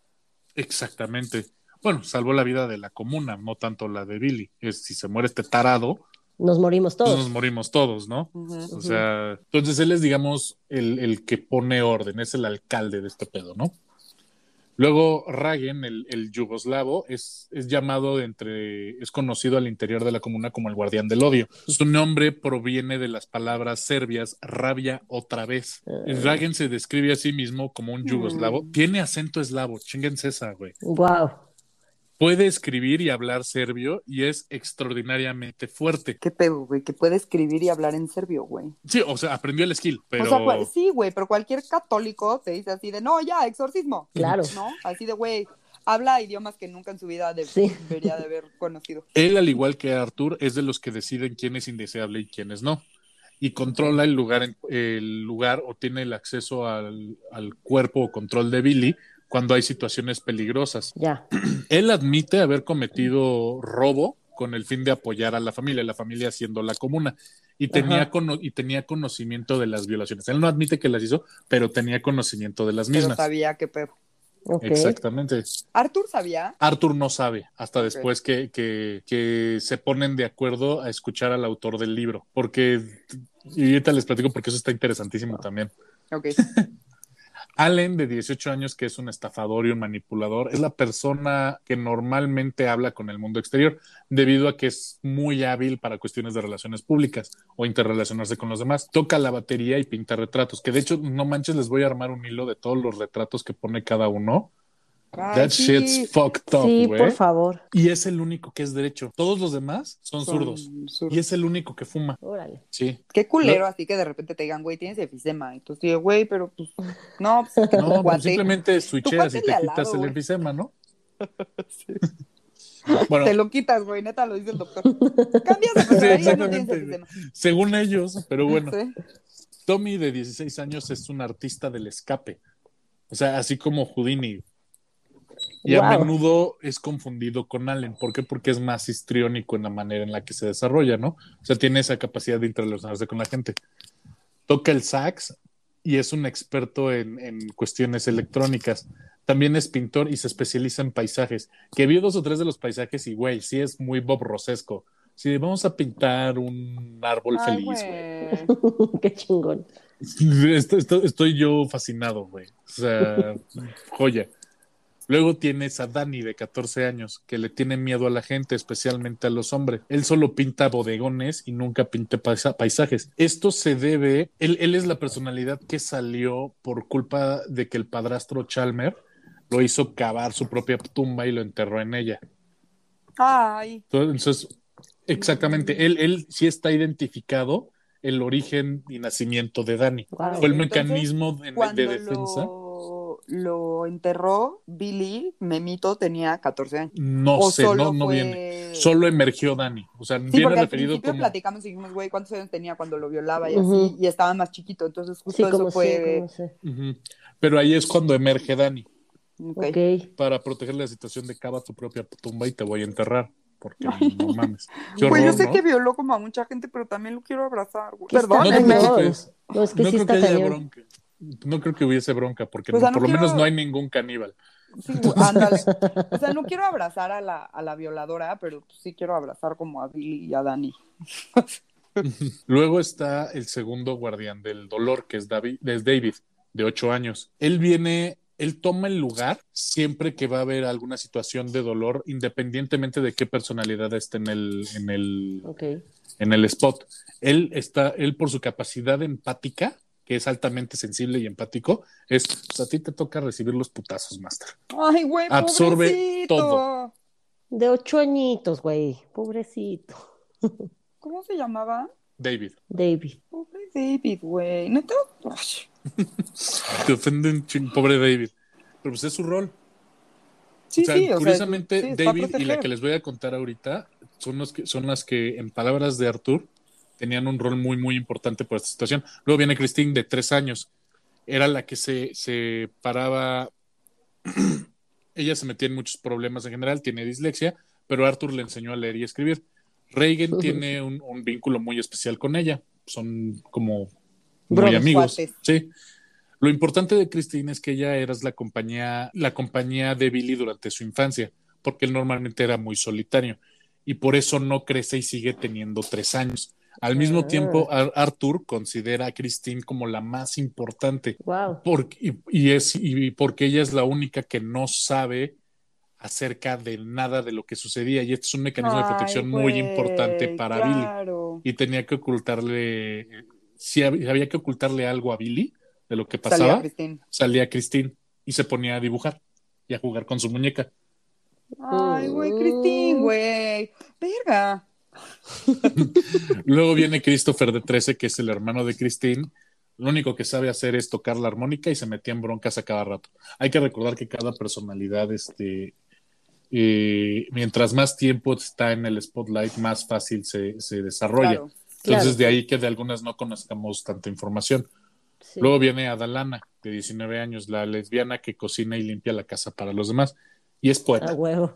exactamente. Bueno, salvó la vida de la comuna, no tanto la de Billy. Es si se muere este tarado, Nos morimos pues todos. nos morimos todos, ¿no? O sea, entonces él es, digamos, el, el que pone orden, es el alcalde de este pedo, ¿no? Luego Ragen, el, el yugoslavo, es, es llamado entre, es conocido al interior de la comuna como el guardián del odio. Su nombre proviene de las palabras serbias rabia otra vez. Ragen se describe a sí mismo como un yugoslavo. Mm. Tiene acento eslavo, chinguense esa, güey. Wow. Puede escribir y hablar serbio y es extraordinariamente fuerte. ¿Qué pedo, güey? Que puede escribir y hablar en serbio, güey. Sí, o sea, aprendió el skill, pero... O sea, pues, sí, güey, pero cualquier católico te dice así de, no, ya, exorcismo. Claro. ¿No? Así de, güey, habla idiomas que nunca en su vida de- Sí. debería de haber conocido. Él, al igual que Arthur, es de los que deciden quién es indeseable y quién es no. Y controla el lugar, en- el lugar o tiene el acceso al, al cuerpo o control de Billy cuando hay situaciones peligrosas. Ya. Él admite haber cometido robo con el fin de apoyar a la familia, la familia siendo la comuna, y tenía, cono- y tenía conocimiento de las violaciones. Él no admite que las hizo, pero tenía conocimiento de las Pero mismas. sabía que pedo. Ok. Exactamente. Arthur sabía. Arthur no sabe hasta después que, que, que se ponen de acuerdo a escuchar al autor del libro, porque, y ahorita les platico porque eso está interesantísimo también. Ok. Allen, de 18 años, que es un estafador y un manipulador, es la persona que normalmente habla con el mundo exterior, debido a que es muy hábil para cuestiones de relaciones públicas o interrelacionarse con los demás. Toca la batería y pinta retratos, que de hecho, no manches, les voy a armar un hilo de todos los retratos que pone cada uno. Ay, That sí. shit's fucked up, Sí, güey. por favor. Y es el único que es derecho. Todos los demás son, Son zurdos. zurdos. Y es el único que fuma. Órale. Sí. Qué culero, así que de repente te digan, güey, tienes efisema. Y tú dices, güey, pero pues, no, pues, que No, pues simplemente switcheas y te quitas lado, el enfisema, ¿no? Sí. Bueno, Te lo quitas, güey, neta, lo dice el doctor. Cambias de no tienes exactamente, efisema. según ellos, pero bueno, Sí. Tommy de 16 años es un artista del escape. O sea, así como Houdini. Y a Wow. menudo es confundido con Allen. ¿Por qué? Porque es más histriónico en la manera en la que se desarrolla, ¿no? O sea, tiene esa capacidad de interrelacionarse con la gente. Toca el sax y es un experto en, en cuestiones electrónicas. También es pintor y se especializa en paisajes. Que vio dos o tres de los paisajes y, güey, sí es muy Bob Rosesco. Sí, vamos a pintar un árbol Ay, feliz, güey. güey. Qué chingón. Estoy, estoy- estoy yo fascinado, güey. O sea, joya. Luego tienes a Dani de 14 años, que le tiene miedo a la gente, especialmente a los hombres. Él solo pinta bodegones y nunca pinta paisa- paisajes. Esto se debe, él, él es la personalidad que salió por culpa de que el padrastro Chalmer lo hizo cavar su propia tumba y lo enterró en ella. Ay, Entonces, exactamente, él, él sí está identificado el origen y nacimiento de Dani. Wow. Fue el Entonces, mecanismo de, defensa. lo, lo enterró, Billy, Memito, tenía 14 años. No o sé, solo no, no fue- viene. Solo emergió Dani. O sea, Sí, viene porque al referido principio como. platicamos y dijimos, güey, ¿cuántos años tenía cuando lo violaba y así? Y estaba más chiquito, entonces justo Sí, eso como fue... sí. Pero ahí es cuando emerge Dani. Ok. Ok. Para proteger la situación de cava tu propia tumba y te voy a enterrar. Porque no mames. Güey, yo sé ¿no? que violó como a mucha gente, pero también lo quiero abrazar, güey. ¿Qué Perdón, No es que no sí creo que está haya bronca. No creo que hubiese bronca, porque O sea, por lo menos no hay ningún caníbal. Sí, ándale. O sea, no quiero abrazar a la, a la violadora, pero pues sí quiero abrazar como a Billy y a Dani. Luego está el segundo guardián del dolor, que es David, es David, de ocho años. Él viene, él toma el lugar siempre que va a haber alguna situación de dolor, independientemente de qué personalidad esté en el, en el, en el spot. Él está, él por su capacidad empática, que es altamente sensible y empático, es, pues, a ti te toca recibir los putazos, Master. Ay, güey, Absorbe pobrecito. todo. De ocho añiñitos, güey. Pobrecito. ¿Cómo se llamaba? David, David. Pobre David, güey. ¿Neta? Te ofende un ching, pobre David. Pero pues es su rol. Sí, o sea, sí, o sea, curiosamente, sí, David y la que les voy a contar ahorita son, los que, son las que, en palabras de Arthur, tenían un rol muy, muy importante por esta situación. Luego viene Christine, de tres años. Era la que se, se paraba. Ella se metía en muchos problemas en general, tiene dislexia, pero Arthur le enseñó a leer y escribir. Reagan tiene un, un vínculo muy especial con ella. Son como muy amigos. cuates. Sí. Lo importante de Christine es que ella era la compañía, la compañía de Billy durante su infancia, porque él normalmente era muy solitario y por eso no crece y sigue teniendo tres años. Al mismo Ah. tiempo, Ar- Arthur considera a Christine como la más importante Wow. porque, y, y es, y porque ella es la única que no sabe acerca de nada de lo que sucedía y este es un mecanismo de protección muy importante para Billy claro. y tenía que ocultarle, si hab- había que ocultarle algo a Billy de lo que Salía pasaba, Christine. salía Christine y se ponía a dibujar y a jugar con su muñeca. Ay, güey, Cristín, güey. Verga. Luego viene Christopher de 13, que es el hermano de Christine. Lo único que sabe hacer es tocar la armónica y se metía en broncas a cada rato. Hay que recordar que cada personalidad, este, eh, mientras más tiempo está en el spotlight, más fácil se, se desarrolla. Claro. Entonces, Claro. de ahí que de algunas no conozcamos tanta información. Sí. Luego viene Adalana, de 19 años, la lesbiana que cocina y limpia la casa para los demás. Y es A poeta. huevo.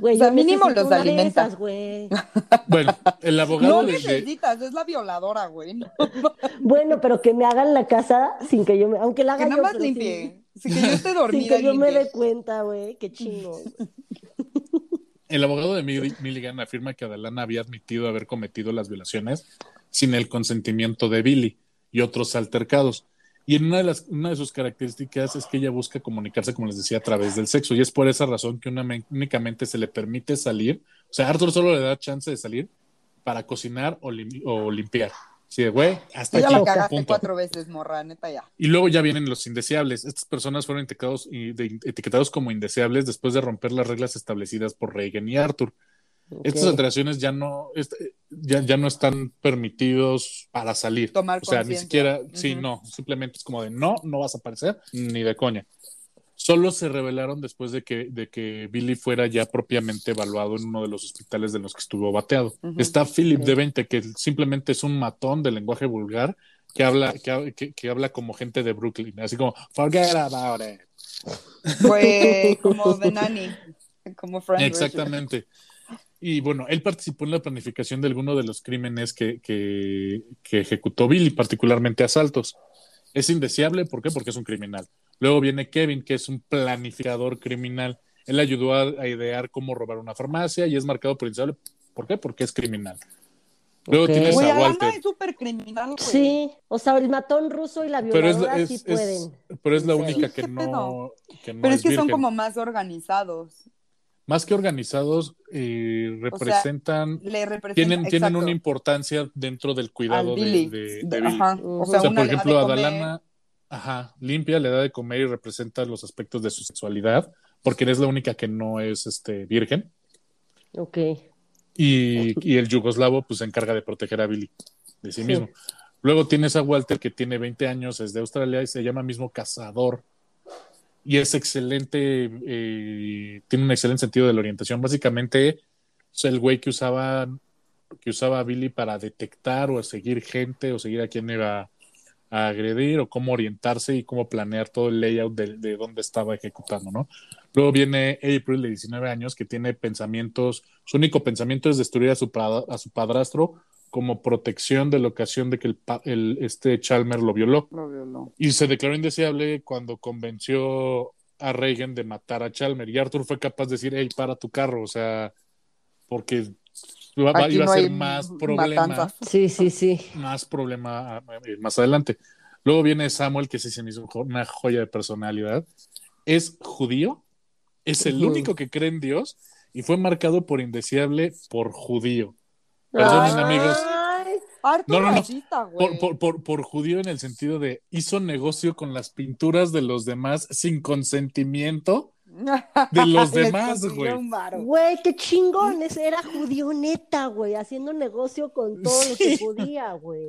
Güey, O sea, mínimo los güey. Bueno, el abogado No de- de, necesitas, es la violadora, güey. No, Bueno, pero que me hagan la casa sin que yo me. Aunque la haga que nada yo, más pero sí- limpie. Así que yo esté Sin dormida que y yo me limpie. dé cuenta, güey. Qué chingo. El abogado de Mil- Milligan afirma que Adalana había admitido haber cometido las violaciones sin el consentimiento de Billy y otros altercados. Y en una de, las, una de sus características es que ella busca comunicarse, como les decía, a través del sexo. Y es por esa razón que una, únicamente se le permite salir. O sea, Arthur solo le da chance de salir para cocinar o, lim- o limpiar. Sí, güey, hasta Ya aquí. la cagaste punto. cuatro veces, morra, neta ya. Y luego ya vienen los indeseables. Estas personas fueron etiquetados, y de- etiquetados como indeseables después de romper las reglas establecidas por Reagan y Arthur. Estas Ok. alteraciones ya no, est- ya, ya no están permitidos para salir. Tomar o sea, ni siquiera, sí, Ujú. no, simplemente es como de no, no vas a aparecer, ni de coña. Solo se revelaron después de que, de que Billy fuera ya propiamente evaluado en uno de los hospitales de los que estuvo bateado. Ujú. Está Philip Ok. de 20, que simplemente es un matón de lenguaje vulgar que habla, que, que- que habla como gente de Brooklyn, así como forget about it. Fue como de Nani, como Frank Exactamente. Y bueno, él participó en la planificación de alguno de los crímenes que, que, que ejecutó Billy, particularmente asaltos. Es indeseable, ¿por qué? Porque es un criminal. Luego viene Kevin, que es un planificador criminal. Él ayudó a, a idear cómo robar una farmacia y es marcado por indeseable. ¿Por qué? Porque es criminal. Luego Ok. tienes a Walter. es súper criminal. Sí, o sea, el matón ruso y la Pero es, violadora es- sí es- pueden. pero es la Sí. única que ¿Qué no, pedo? que no Pero es que son como más organizados. Más que organizados, eh, representan Le tienen, tienen una importancia dentro del cuidado de, Billy. de- De- de Billy. ajá. O sea, O sea, una por ejemplo. Adalana, ajá, limpia, le da de comer y representa los aspectos de su sexualidad, porque eres la única que no es este virgen. Ok. Y, y el yugoslavo, pues, se encarga de proteger a Billy de sí Sí. mismo. Luego tienes a Walter, que tiene 20 años, es de Australia y se llama mismo cazador. Y es excelente, eh, tiene un excelente sentido de la orientación. Básicamente, es el güey que usaba, que usaba Billy para detectar o seguir gente o seguir a quien iba a agredir o cómo orientarse y cómo planear todo el layout de, de dónde estaba ejecutando, ¿no? Luego viene April, de 19 años, que tiene pensamientos, su único pensamiento es destruir a su, a su padrastro como protección de la ocasión de que el, este Chalmer lo violó. Lo violó. Y se declaró indeseable cuando convenció a Reagan de matar a Chalmer. Y Arthur fue capaz de decir, hey, para tu carro, o sea, porque Aquí iba no a ser más problema matanzas. Sí, sí, sí. más problema eh, más adelante. Luego viene Samuel, que sí se me hizo una joya de personalidad. Es judío, es el único que cree en Dios y fue marcado por indeseable por judío. Perdonen, Ay, amigos. Arthur No, no, no. racista, güey. Por, por, por, por judío en el sentido de hizo negocio con las pinturas de los demás sin consentimiento. de los demás, güey. Güey, qué chingón. Ese era judío neta, güey. Haciendo negocio con todo lo que podía, güey.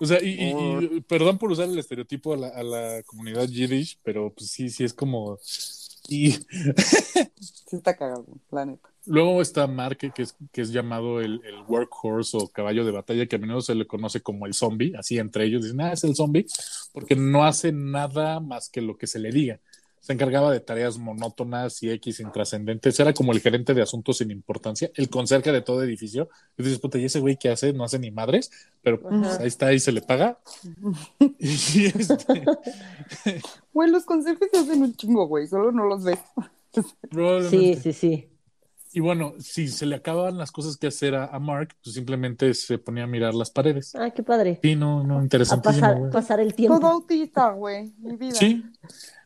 O sea, y, y- y perdón por usar el estereotipo a la, a la comunidad yiddish, pero pues sí, sí es como... Y Sí está cagado, la neta. Luego está Mark, que es, que es llamado el, el workhorse o caballo de batalla, que a menudo se le conoce como el zombie, así entre ellos dicen, ah, es el zombie, porque no hace nada más que lo que se le diga. Se encargaba de tareas monótonas y X intrascendentes, era como el gerente de asuntos sin importancia, el conserje de todo edificio. Y dices, puta, ¿y ese güey qué hace? No hace ni madres, pero pues, ahí está, ahí se le paga. Y este, Güey, los conserjes se hacen un chingo, güey. Solo no los ves. Sí, sí, sí. Y bueno, si se le acababan las cosas que hacer a, a Mark, pues simplemente se ponía a mirar las paredes. Ay, qué padre. Sí, no, interesantísimo. pasar, pasar el tiempo. Todo autista, güey. Mi vida. Sí.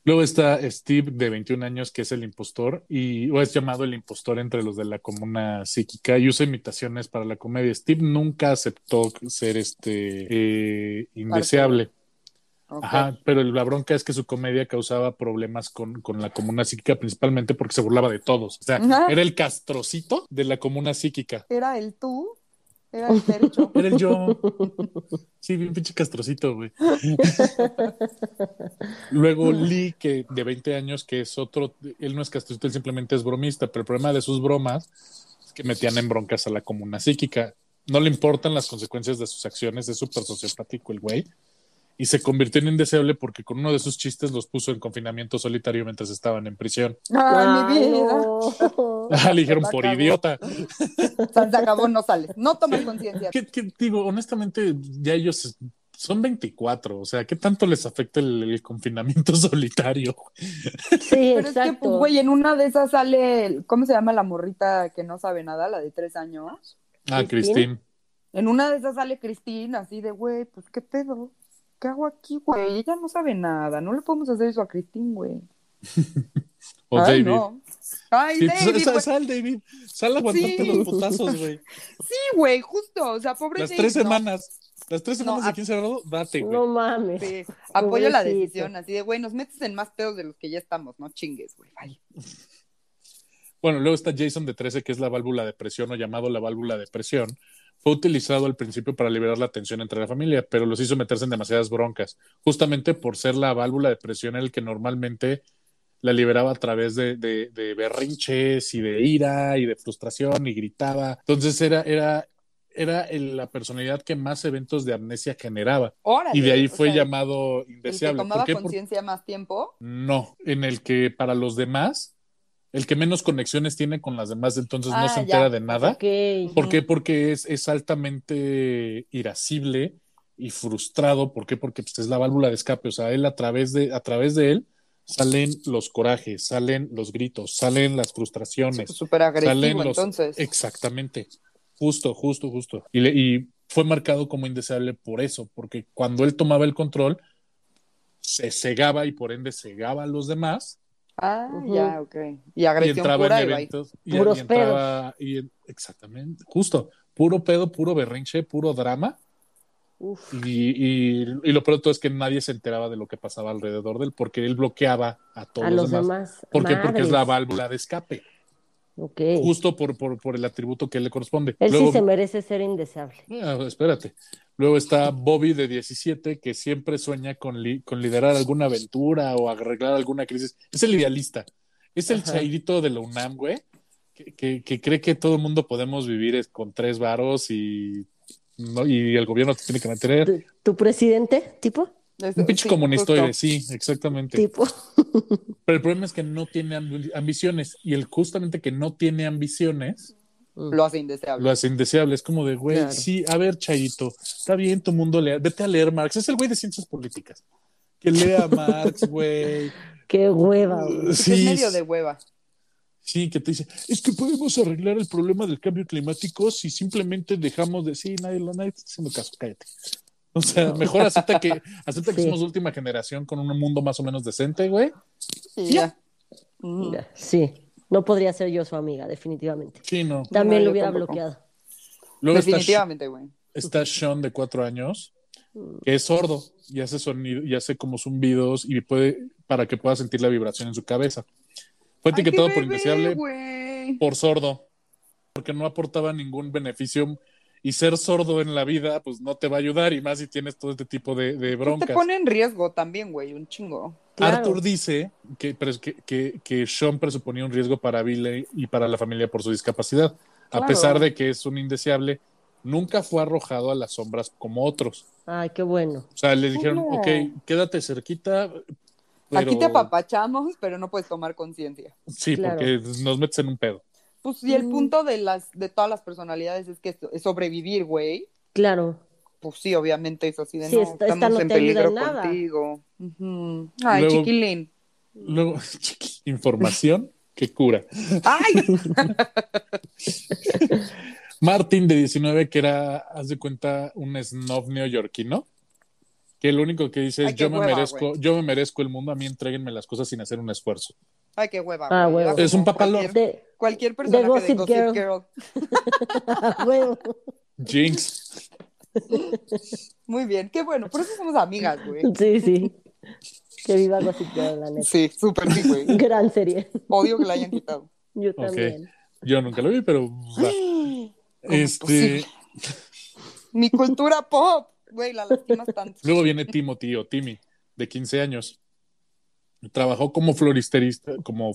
Luego está Steve, de 21 años, que es el impostor, y, o es llamado el impostor entre los de la comuna psíquica, y usa imitaciones para la comedia. Steve nunca aceptó ser este eh, indeseable. Ajá, pero la bronca es que su comedia causaba problemas con, con la comuna psíquica, principalmente porque se burlaba de todos. O sea, Ajá. era el castrocito de la comuna psíquica. ¿Era el tú? ¿Era el Fercho? Era el yo. Sí, bien pinche castrocito, güey. Luego Lee, que de 20 años, que es otro, él no es castrocito, él simplemente es bromista, pero el problema de sus bromas es que metían en broncas a la comuna psíquica. No le importan las consecuencias de sus acciones, es súper sociopático el güey. Y se convirtió en indeseable porque con uno de sus chistes los puso en confinamiento solitario mientras estaban en prisión. Ay, mi vida. no. Ah, le dijeron por idiota. Se acabó, no sales. No tomas conciencia. ¿Qué, qué- digo, honestamente, ya ellos son 24, o sea, ¿qué tanto les afecta el, el confinamiento solitario? Sí, Pero es que, exacto. pues, güey, en una de esas sale, ¿cómo se llama la morrita que no sabe nada, la de tres años? Ah, ¿Cristín? Cristín. En una de esas sale Cristina, así de, güey, pues, ¿qué pedo? ¿Qué hago aquí, güey? Ella no sabe nada, no le podemos hacer eso a Cristín, güey. O Ay, David. no. Ay, Sí, David, sal, David. Sal a aguantarte Sí. los putazos, güey. Sí, güey, justo, o sea, pobre Las David, tres no. semanas. Las tres semanas No, aquí encerrado, date, güey. No mames. Sí, apoyo la decisión, así de, güey, nos metes en más pedos de los que ya estamos, no chingues, güey. Ay. Bueno, luego está Jason de 13, que es la válvula de presión o llamado la válvula de presión. Fue utilizado al principio para liberar la tensión entre la familia, pero los hizo meterse en demasiadas broncas, justamente por ser la válvula de presión el que normalmente la liberaba a través de, de- de berrinches y de ira y de frustración y gritaba. Entonces era, era, era el- la personalidad que más eventos de amnesia generaba. Órale, Y de ahí o fue sea, llamado El que indeseable. tomaba conciencia más tiempo. no, en el que para los demás, el que menos conexiones tiene con las demás, entonces no Ah, se ya. entera de nada. ¿Por qué? Porque es, es altamente irascible y frustrado. ¿Por qué? Porque pues, es la válvula de escape. O sea, él a través de, a través de él salen los corajes, salen los gritos, salen las frustraciones. Súper agresivo, Salen los- entonces. Exactamente. Justo, justo, justo. Y, le- y fue marcado como indeseable por eso, porque cuando él tomaba el control, se cegaba y por ende cegaba a los demás Ah, ya, ok. Y y agresión entraba pura en y eventos y, Puros y entraba y en- exactamente, justo, puro pedo, puro berrinche, puro drama Uf. y, y, y lo peor de todo es que nadie se enteraba de lo que pasaba alrededor de él porque él bloqueaba a todos A los demás. ¿Por qué? Porque es la válvula de escape, Ok. justo por, por, por el atributo que le corresponde. Él Luego, sí se merece ser indeseable. Ah, espérate. Luego está Bobby de 17, que siempre sueña con, li- con liderar alguna aventura o arreglar alguna crisis. Es el idealista. Es el Ajá. chairito de la UNAM, güey, que, que- que cree que todo el mundo podemos vivir con tres varos y, no, y el gobierno te tiene que mantener. ¿Tu, tu presidente? ¿Tipo? Un pinche sí, comunistoide, justo. sí, exactamente. Tipo. Pero el problema es que no tiene ambi- ambiciones y el justamente que no tiene ambiciones Lo hace indeseable. lo hace indeseable. Es como de, güey, Claro. sí, a ver, Chayito, está bien tu mundo, lea- vete a leer Marx. Es el güey de ciencias políticas. Que lea Marx, güey. Qué hueva, güey. Sí, es medio de hueva. sí, que te dice, es que podemos arreglar el problema del cambio climático si simplemente dejamos de, sí, nadie, lo- nadie te está haciendo caso, cállate. O sea, mejor acepta que, acepta que Sí. somos última generación con un mundo más o menos decente, güey. Y Ya. ya. Ujú. Mira, Sí. No podría ser yo su amiga, definitivamente. Sí, no. También No, lo hubiera tampoco. bloqueado. Luego está, Definitivamente, güey. está Sean de cuatro años, Mm. que es sordo y hace sonido y hace como zumbidos y puede para que pueda sentir la vibración en su cabeza. Fue etiquetado por bebé, indeseable güey. por sordo, porque no aportaba ningún beneficio y ser sordo en la vida pues no te va a ayudar y más si tienes todo este tipo de, de Pues te broncas. pone en riesgo también, güey, un chingo. Claro. Arthur dice que, que, que, que Sean presuponía un riesgo para Billy y para la familia por su discapacidad. Claro. A pesar de que es un indeseable, nunca fue arrojado a las sombras como otros. Ay, qué bueno. O sea, le dijeron, No. ok, quédate cerquita. Pero... Aquí te apapachamos, pero no puedes tomar conciencia. Sí, Claro. porque nos metes en un pedo. Pues y el Mm. punto de las de todas las personalidades es que es, es sobrevivir, güey. Claro. Pues sí, obviamente es así de Sí, no, esta- esta estamos no en peligro en nada. contigo. Ujú. Ay, Luego- chiquilín. Luego, información que cura. Ay, Martin, de 19, que era, haz de cuenta, un snob neoyorquino, que lo único que dice es, Ay, yo me hueva, merezco, yo me merezco el mundo, a mí entréguenme las cosas sin hacer un esfuerzo. Ay, qué hueva. Ah, huevo. Es un papalón. Cualquier, cualquier personaje de Gossip Gossip Girl. Girl. huevo. Jinx. Muy bien, qué bueno. Por eso somos amigas, güey. Sí, sí. Que viva Gossip Girl, la neta. Sí, súper sí, güey. Gran serie. Odio que la hayan quitado. Yo también. Yo nunca lo vi, pero va. ¿Cómo Este? Mi cultura pop, güey, la lastimas tanto. luego viene Timothy o Timmy, de 15 años. Trabajó como floristerista, como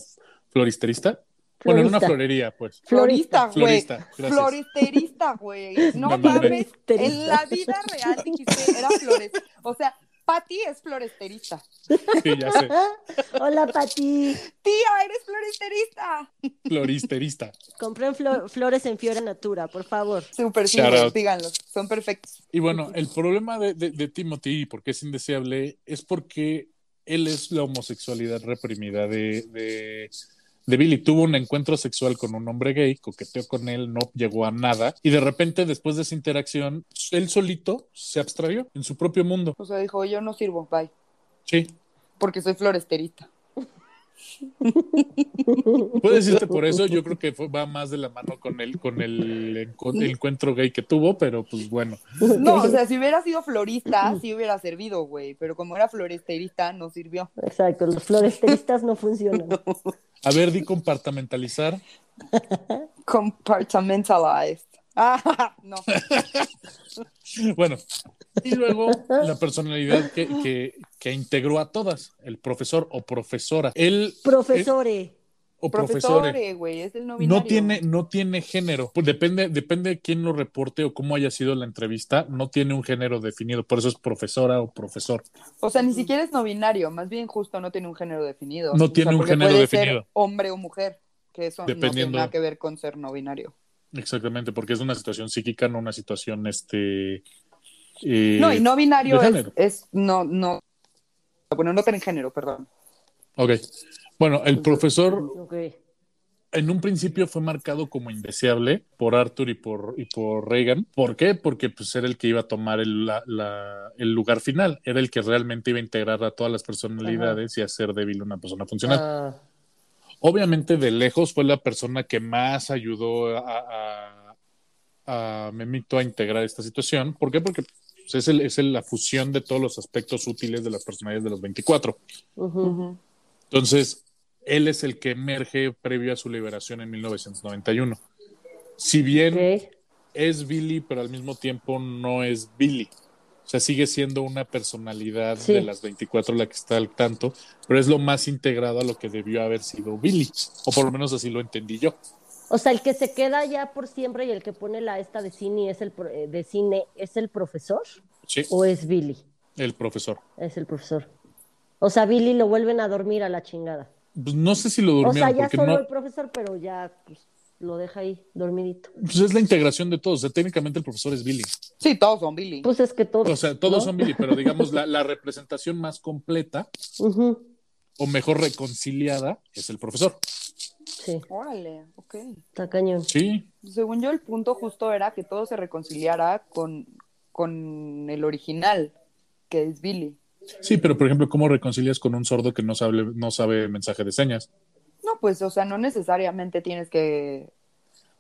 floristerista. Bueno, en una Florista. florería, pues. Florista, güey. Florista. Floristerista, güey. No mames. En la vida real dijiste, era flores. O sea, Patty es floresterista. Sí, ya sé. Hola, Pati. Tía, eres floresterista. Floristerista. Compren flo- flores en Fiora Natura, por favor. Súper, díganlos. Son perfectos. Y bueno, el problema de, de, de Timothy, y por qué es indeseable, es porque él es la homosexualidad reprimida de, de, de Billy. Tuvo un encuentro sexual con un hombre gay, coqueteó con él, no llegó a nada. Y de repente, después de esa interacción, él solito se abstravió en su propio mundo. O sea, dijo, yo no sirvo, bye. Sí. Porque soy floresterista. Puedes irte por eso, yo creo que fue- va más de la mano con el, con el, encu- el encuentro gay que tuvo, pero pues bueno. No, o sea, si hubiera sido florista, sí hubiera servido, güey. Pero como era floresterista, no sirvió. Exacto, los floresteristas no funcionan. A ver, di compartamentalizar. Compartmentalized. Ah, no. Bueno, y luego la personalidad que, que, que integró a todas, el profesor o profesora. Él Profesore. o profesores Profesore, güey, es el no binario. no tiene, no tiene género. Pues depende, depende de quién lo reporte o cómo haya sido la entrevista, no tiene un género definido, por eso es profesora o profesor. O sea, ni siquiera es no binario, más bien justo no tiene un género definido. No O sea, tiene un género puede ser definido. hombre o mujer, que eso no tiene nada que ver con ser no binario. Exactamente, porque es una situación psíquica, no una situación este eh, no, y no binario es, es no, no, bueno, no tiene género, perdón. Ok. Bueno, el profesor Ok. en un principio fue marcado como indeseable por Arthur y por, y por Reagan. ¿Por qué? Porque pues, era el que iba a tomar el, la- la- el lugar final. Era el que realmente iba a integrar a todas las personalidades y hacer de Bill una persona funcional. Ah, Obviamente, de lejos fue la persona que más ayudó a, a, a Memito a integrar esta situación. ¿Por qué? Porque pues, es, el- es el- la fusión de todos los aspectos útiles de las personalidades de los 24. ujú. Entonces, él es el que emerge previo a su liberación en 1991. Si bien es Billy, pero al mismo tiempo no es Billy. O sea, sigue siendo una personalidad Sí. de las 24 la que está al tanto, pero es lo más integrado a lo que debió haber sido Billy. O por lo menos así lo entendí yo. O sea, el que se queda ya por siempre y el que pone la esta de cine es el eh, de cine es el profesor Sí, o es Billy. el profesor. Es el profesor. O sea, Billy lo vuelven a dormir a la chingada. Pues no sé si lo O sea, ya solo no. el profesor, pero ya pues, lo deja ahí dormidito. Pues es la integración de todos. O sea, técnicamente el profesor es Billy. Sí, todos son Billy. Pues es que todos. O sea, todos ¿no? son Billy, pero digamos la, la representación más completa o mejor reconciliada es el profesor. Sí, Órale, ok. está cañón. Sí, Según yo, el punto justo era que todo se reconciliara con, con el original, que es Billy. sí, pero por ejemplo, ¿cómo reconcilias con un sordo que no sabe, no sabe mensaje de señas? No, pues, o sea, no necesariamente tienes que,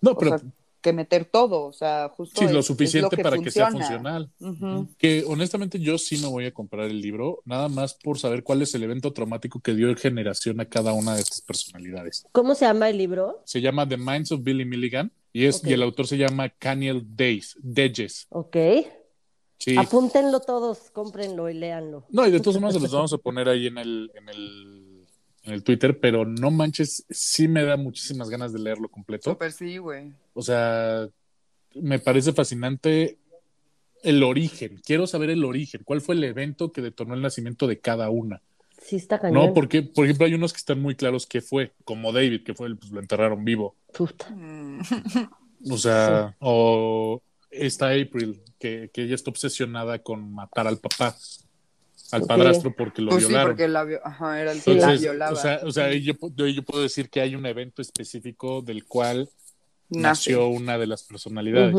No, o pero sea, que meter todo, o sea, justo sí, es- lo es suficiente para que sea funciona. funcional. Que honestamente yo sí me voy a comprar el libro, nada más por saber cuál es el evento traumático que dio generación a cada una de estas personalidades. ¿Cómo se llama el libro? Se llama The Minds of Billy Milligan y, es, y el autor se llama Caniel Days, Dejes. Ok. Sí. Apúntenlo todos, cómprenlo y léanlo. No, y de todos modos se los vamos a poner ahí en el, en el, en el Twitter, pero no manches, sí me da muchísimas ganas de leerlo completo. Súper sí, güey. O sea, me parece fascinante el origen. Quiero saber el origen. ¿Cuál fue el evento que detonó el nacimiento de cada una? Sí, está cañón. No, porque, por ejemplo, hay unos que están muy claros qué fue, como David, que fue el, pues lo enterraron vivo. Puta. Mm. O sea, o esta April, que, que ella está obsesionada con matar al papá, al padrastro porque lo Pues sí, violaron. porque la, ajá, era el que la Entonces, violaba. o sea, o sea ahí yo, yo puedo decir que hay un evento específico del cual Nace. nació una de las personalidades.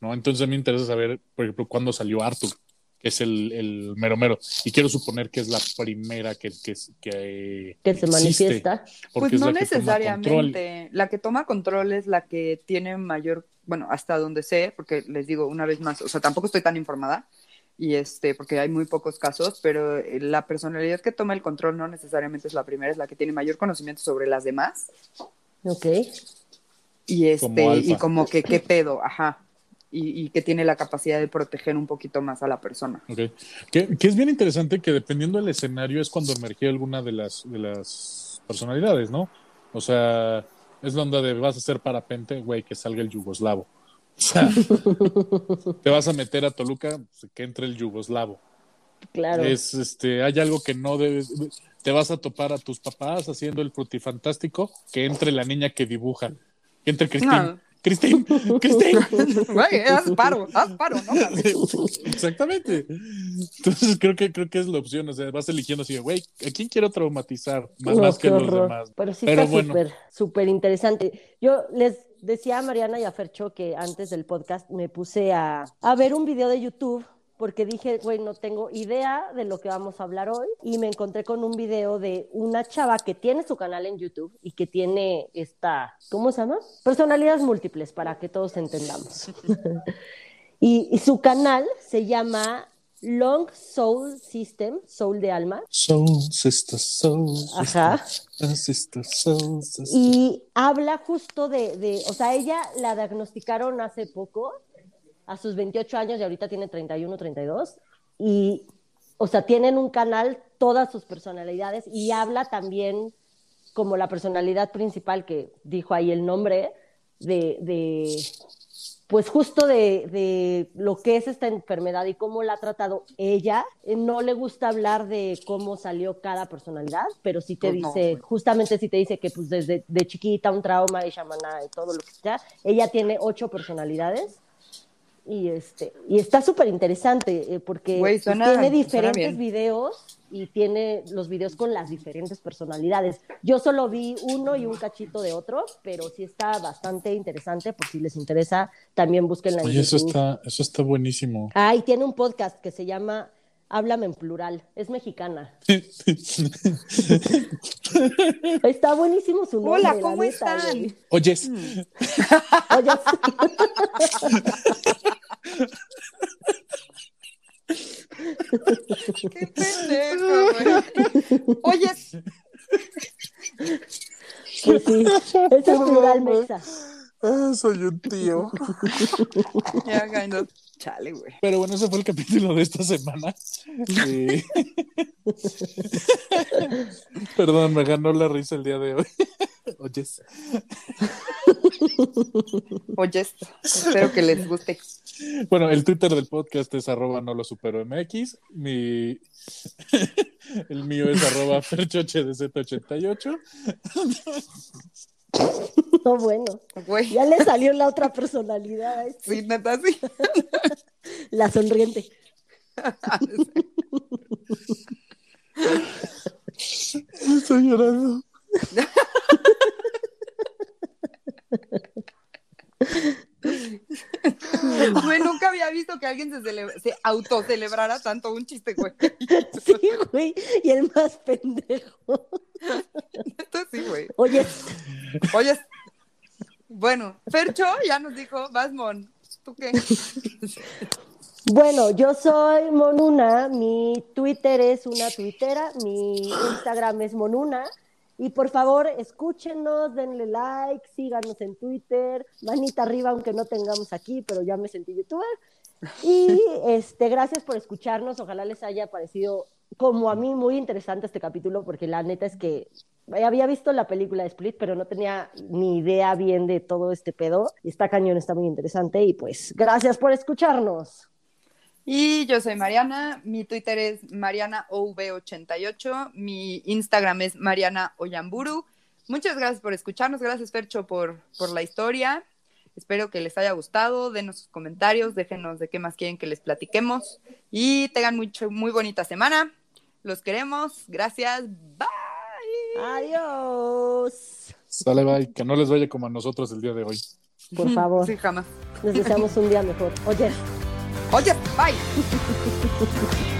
¿no? Entonces a mí me interesa saber, por ejemplo, cuándo salió Arthur, que es el, el mero mero, y quiero suponer que es la primera que, que, que, Que se manifiesta. porque Pues es no la necesariamente. La que toma control es la que tiene mayor bueno, hasta donde sé, porque les digo una vez más, o sea, tampoco estoy tan informada, y este, porque hay muy pocos casos, pero eh, la personalidad que toma el control no necesariamente es la primera, es la que tiene mayor conocimiento sobre las demás. Ok. Y este, Como y como que qué pedo, ajá. Y, y que tiene la capacidad de proteger un poquito más a la persona. Ok. Que, que es bien interesante que dependiendo del escenario es cuando emergió alguna de las, de las personalidades, ¿no? O sea, es la onda de vas a hacer parapente, güey, que salga el yugoslavo. Sea, te vas a meter a Toluca, pues, que entre el yugoslavo. Claro. Es, este, hay algo que no debes. Te vas a topar a tus papás haciendo el frutifantástico, que entre la niña que dibuja. Que entre Cristín. Ah. Cristín, Cristín. Güey, haz paro, haz paro, ¿no? Exactamente. Entonces creo que creo que es la opción. O sea, vas eligiendo así, de, güey, ¿a quién quiero traumatizar? Más, No, más que los demás. Pero sí Pero está bueno. súper, súper interesante. Yo les decía a Mariana y a Fercho que antes del podcast me puse a, a ver un video de YouTube porque dije, güey, no tengo idea de lo que vamos a hablar hoy y me encontré con un video de una chava que tiene su canal en YouTube y que tiene esta, ¿cómo se llama? Personalidades múltiples para que todos entendamos. y, y su canal se llama Long Soul System, Soul de alma. Soul, sister, soul, Ajá. sister, sister, soul, sister. Y habla justo de, de, o sea, ella la diagnosticaron hace poco, a sus 28 años y ahorita tiene 31, 32. Y, o sea, tienen un canal, todas sus personalidades, y habla también como la personalidad principal que dijo ahí el nombre, de, de pues justo de, de lo que es esta enfermedad y cómo la ha tratado ella. Eh, No le gusta hablar de cómo salió cada personalidad, pero sí te Pues dice, justamente sí te dice que pues desde de chiquita un trauma y chamana y todo lo que sea. Ella tiene ocho personalidades y este y está súper interesante eh, porque pues, suena- tiene diferentes videos y tiene los videos con las diferentes personalidades. Yo solo vi uno y un cachito de otro, pero sí está bastante interesante por si les interesa, también búsquenla en Oye, eso está, eso está buenísimo. Ah, y tiene un podcast que se llama Háblame en plural, es mexicana. Está buenísimo su nombre. Hola, la ¿cómo neta, están? güey. Oyes, Oye, Qué pendejo, güey. Oye, pues sí, ese es plural mexa. Ah, soy un tío. ya, kind of. Chale, güey. Pero bueno, ese fue el capítulo de esta semana. Perdón, me ganó la risa el día de hoy. Oyes. Oye, espero que les guste. Bueno, el Twitter del podcast es arroba no lo supero MX. Mi... el mío es arroba ferchohdz88. No, bueno, Güey, ya le salió la otra personalidad, este, sí, neta, sí. la sonriente. Estoy llorando. Güey, nunca había visto que alguien se, celebra- se autocelebrara tanto un chiste, güey. Sí, güey, y el más pendejo. Sí, güey. Oye, Oye, bueno, Fercho ya nos dijo, vas, Mon. ¿Tú qué? bueno, yo soy Monuna, mi Twitter es una tuitera, mi Instagram es Monuna. Y por favor, escúchenos, denle like, síganos en Twitter, manita arriba, aunque no tengamos aquí, pero ya me sentí youtuber. Y este, gracias por escucharnos. Ojalá les haya parecido, como a mí, muy interesante este capítulo, porque la neta es que había visto la película de Split, pero no tenía ni idea bien de todo este pedo. Está cañón, está muy interesante. Y pues, gracias por escucharnos. Y yo soy Mariana, mi Twitter es MarianaOV88, mi Instagram es Mariana Oyamburu. Muchas gracias por escucharnos, gracias Fercho por, por la historia. Espero que les haya gustado, denos sus comentarios, déjenos de qué más quieren que les platiquemos y tengan mucho, muy bonita semana. Los queremos, gracias, bye. Adiós. Sale, bye. Que no les vaya como a nosotros el día de hoy. Por favor, Sí, jamás. les deseamos un día mejor. Oye. Oye, bye.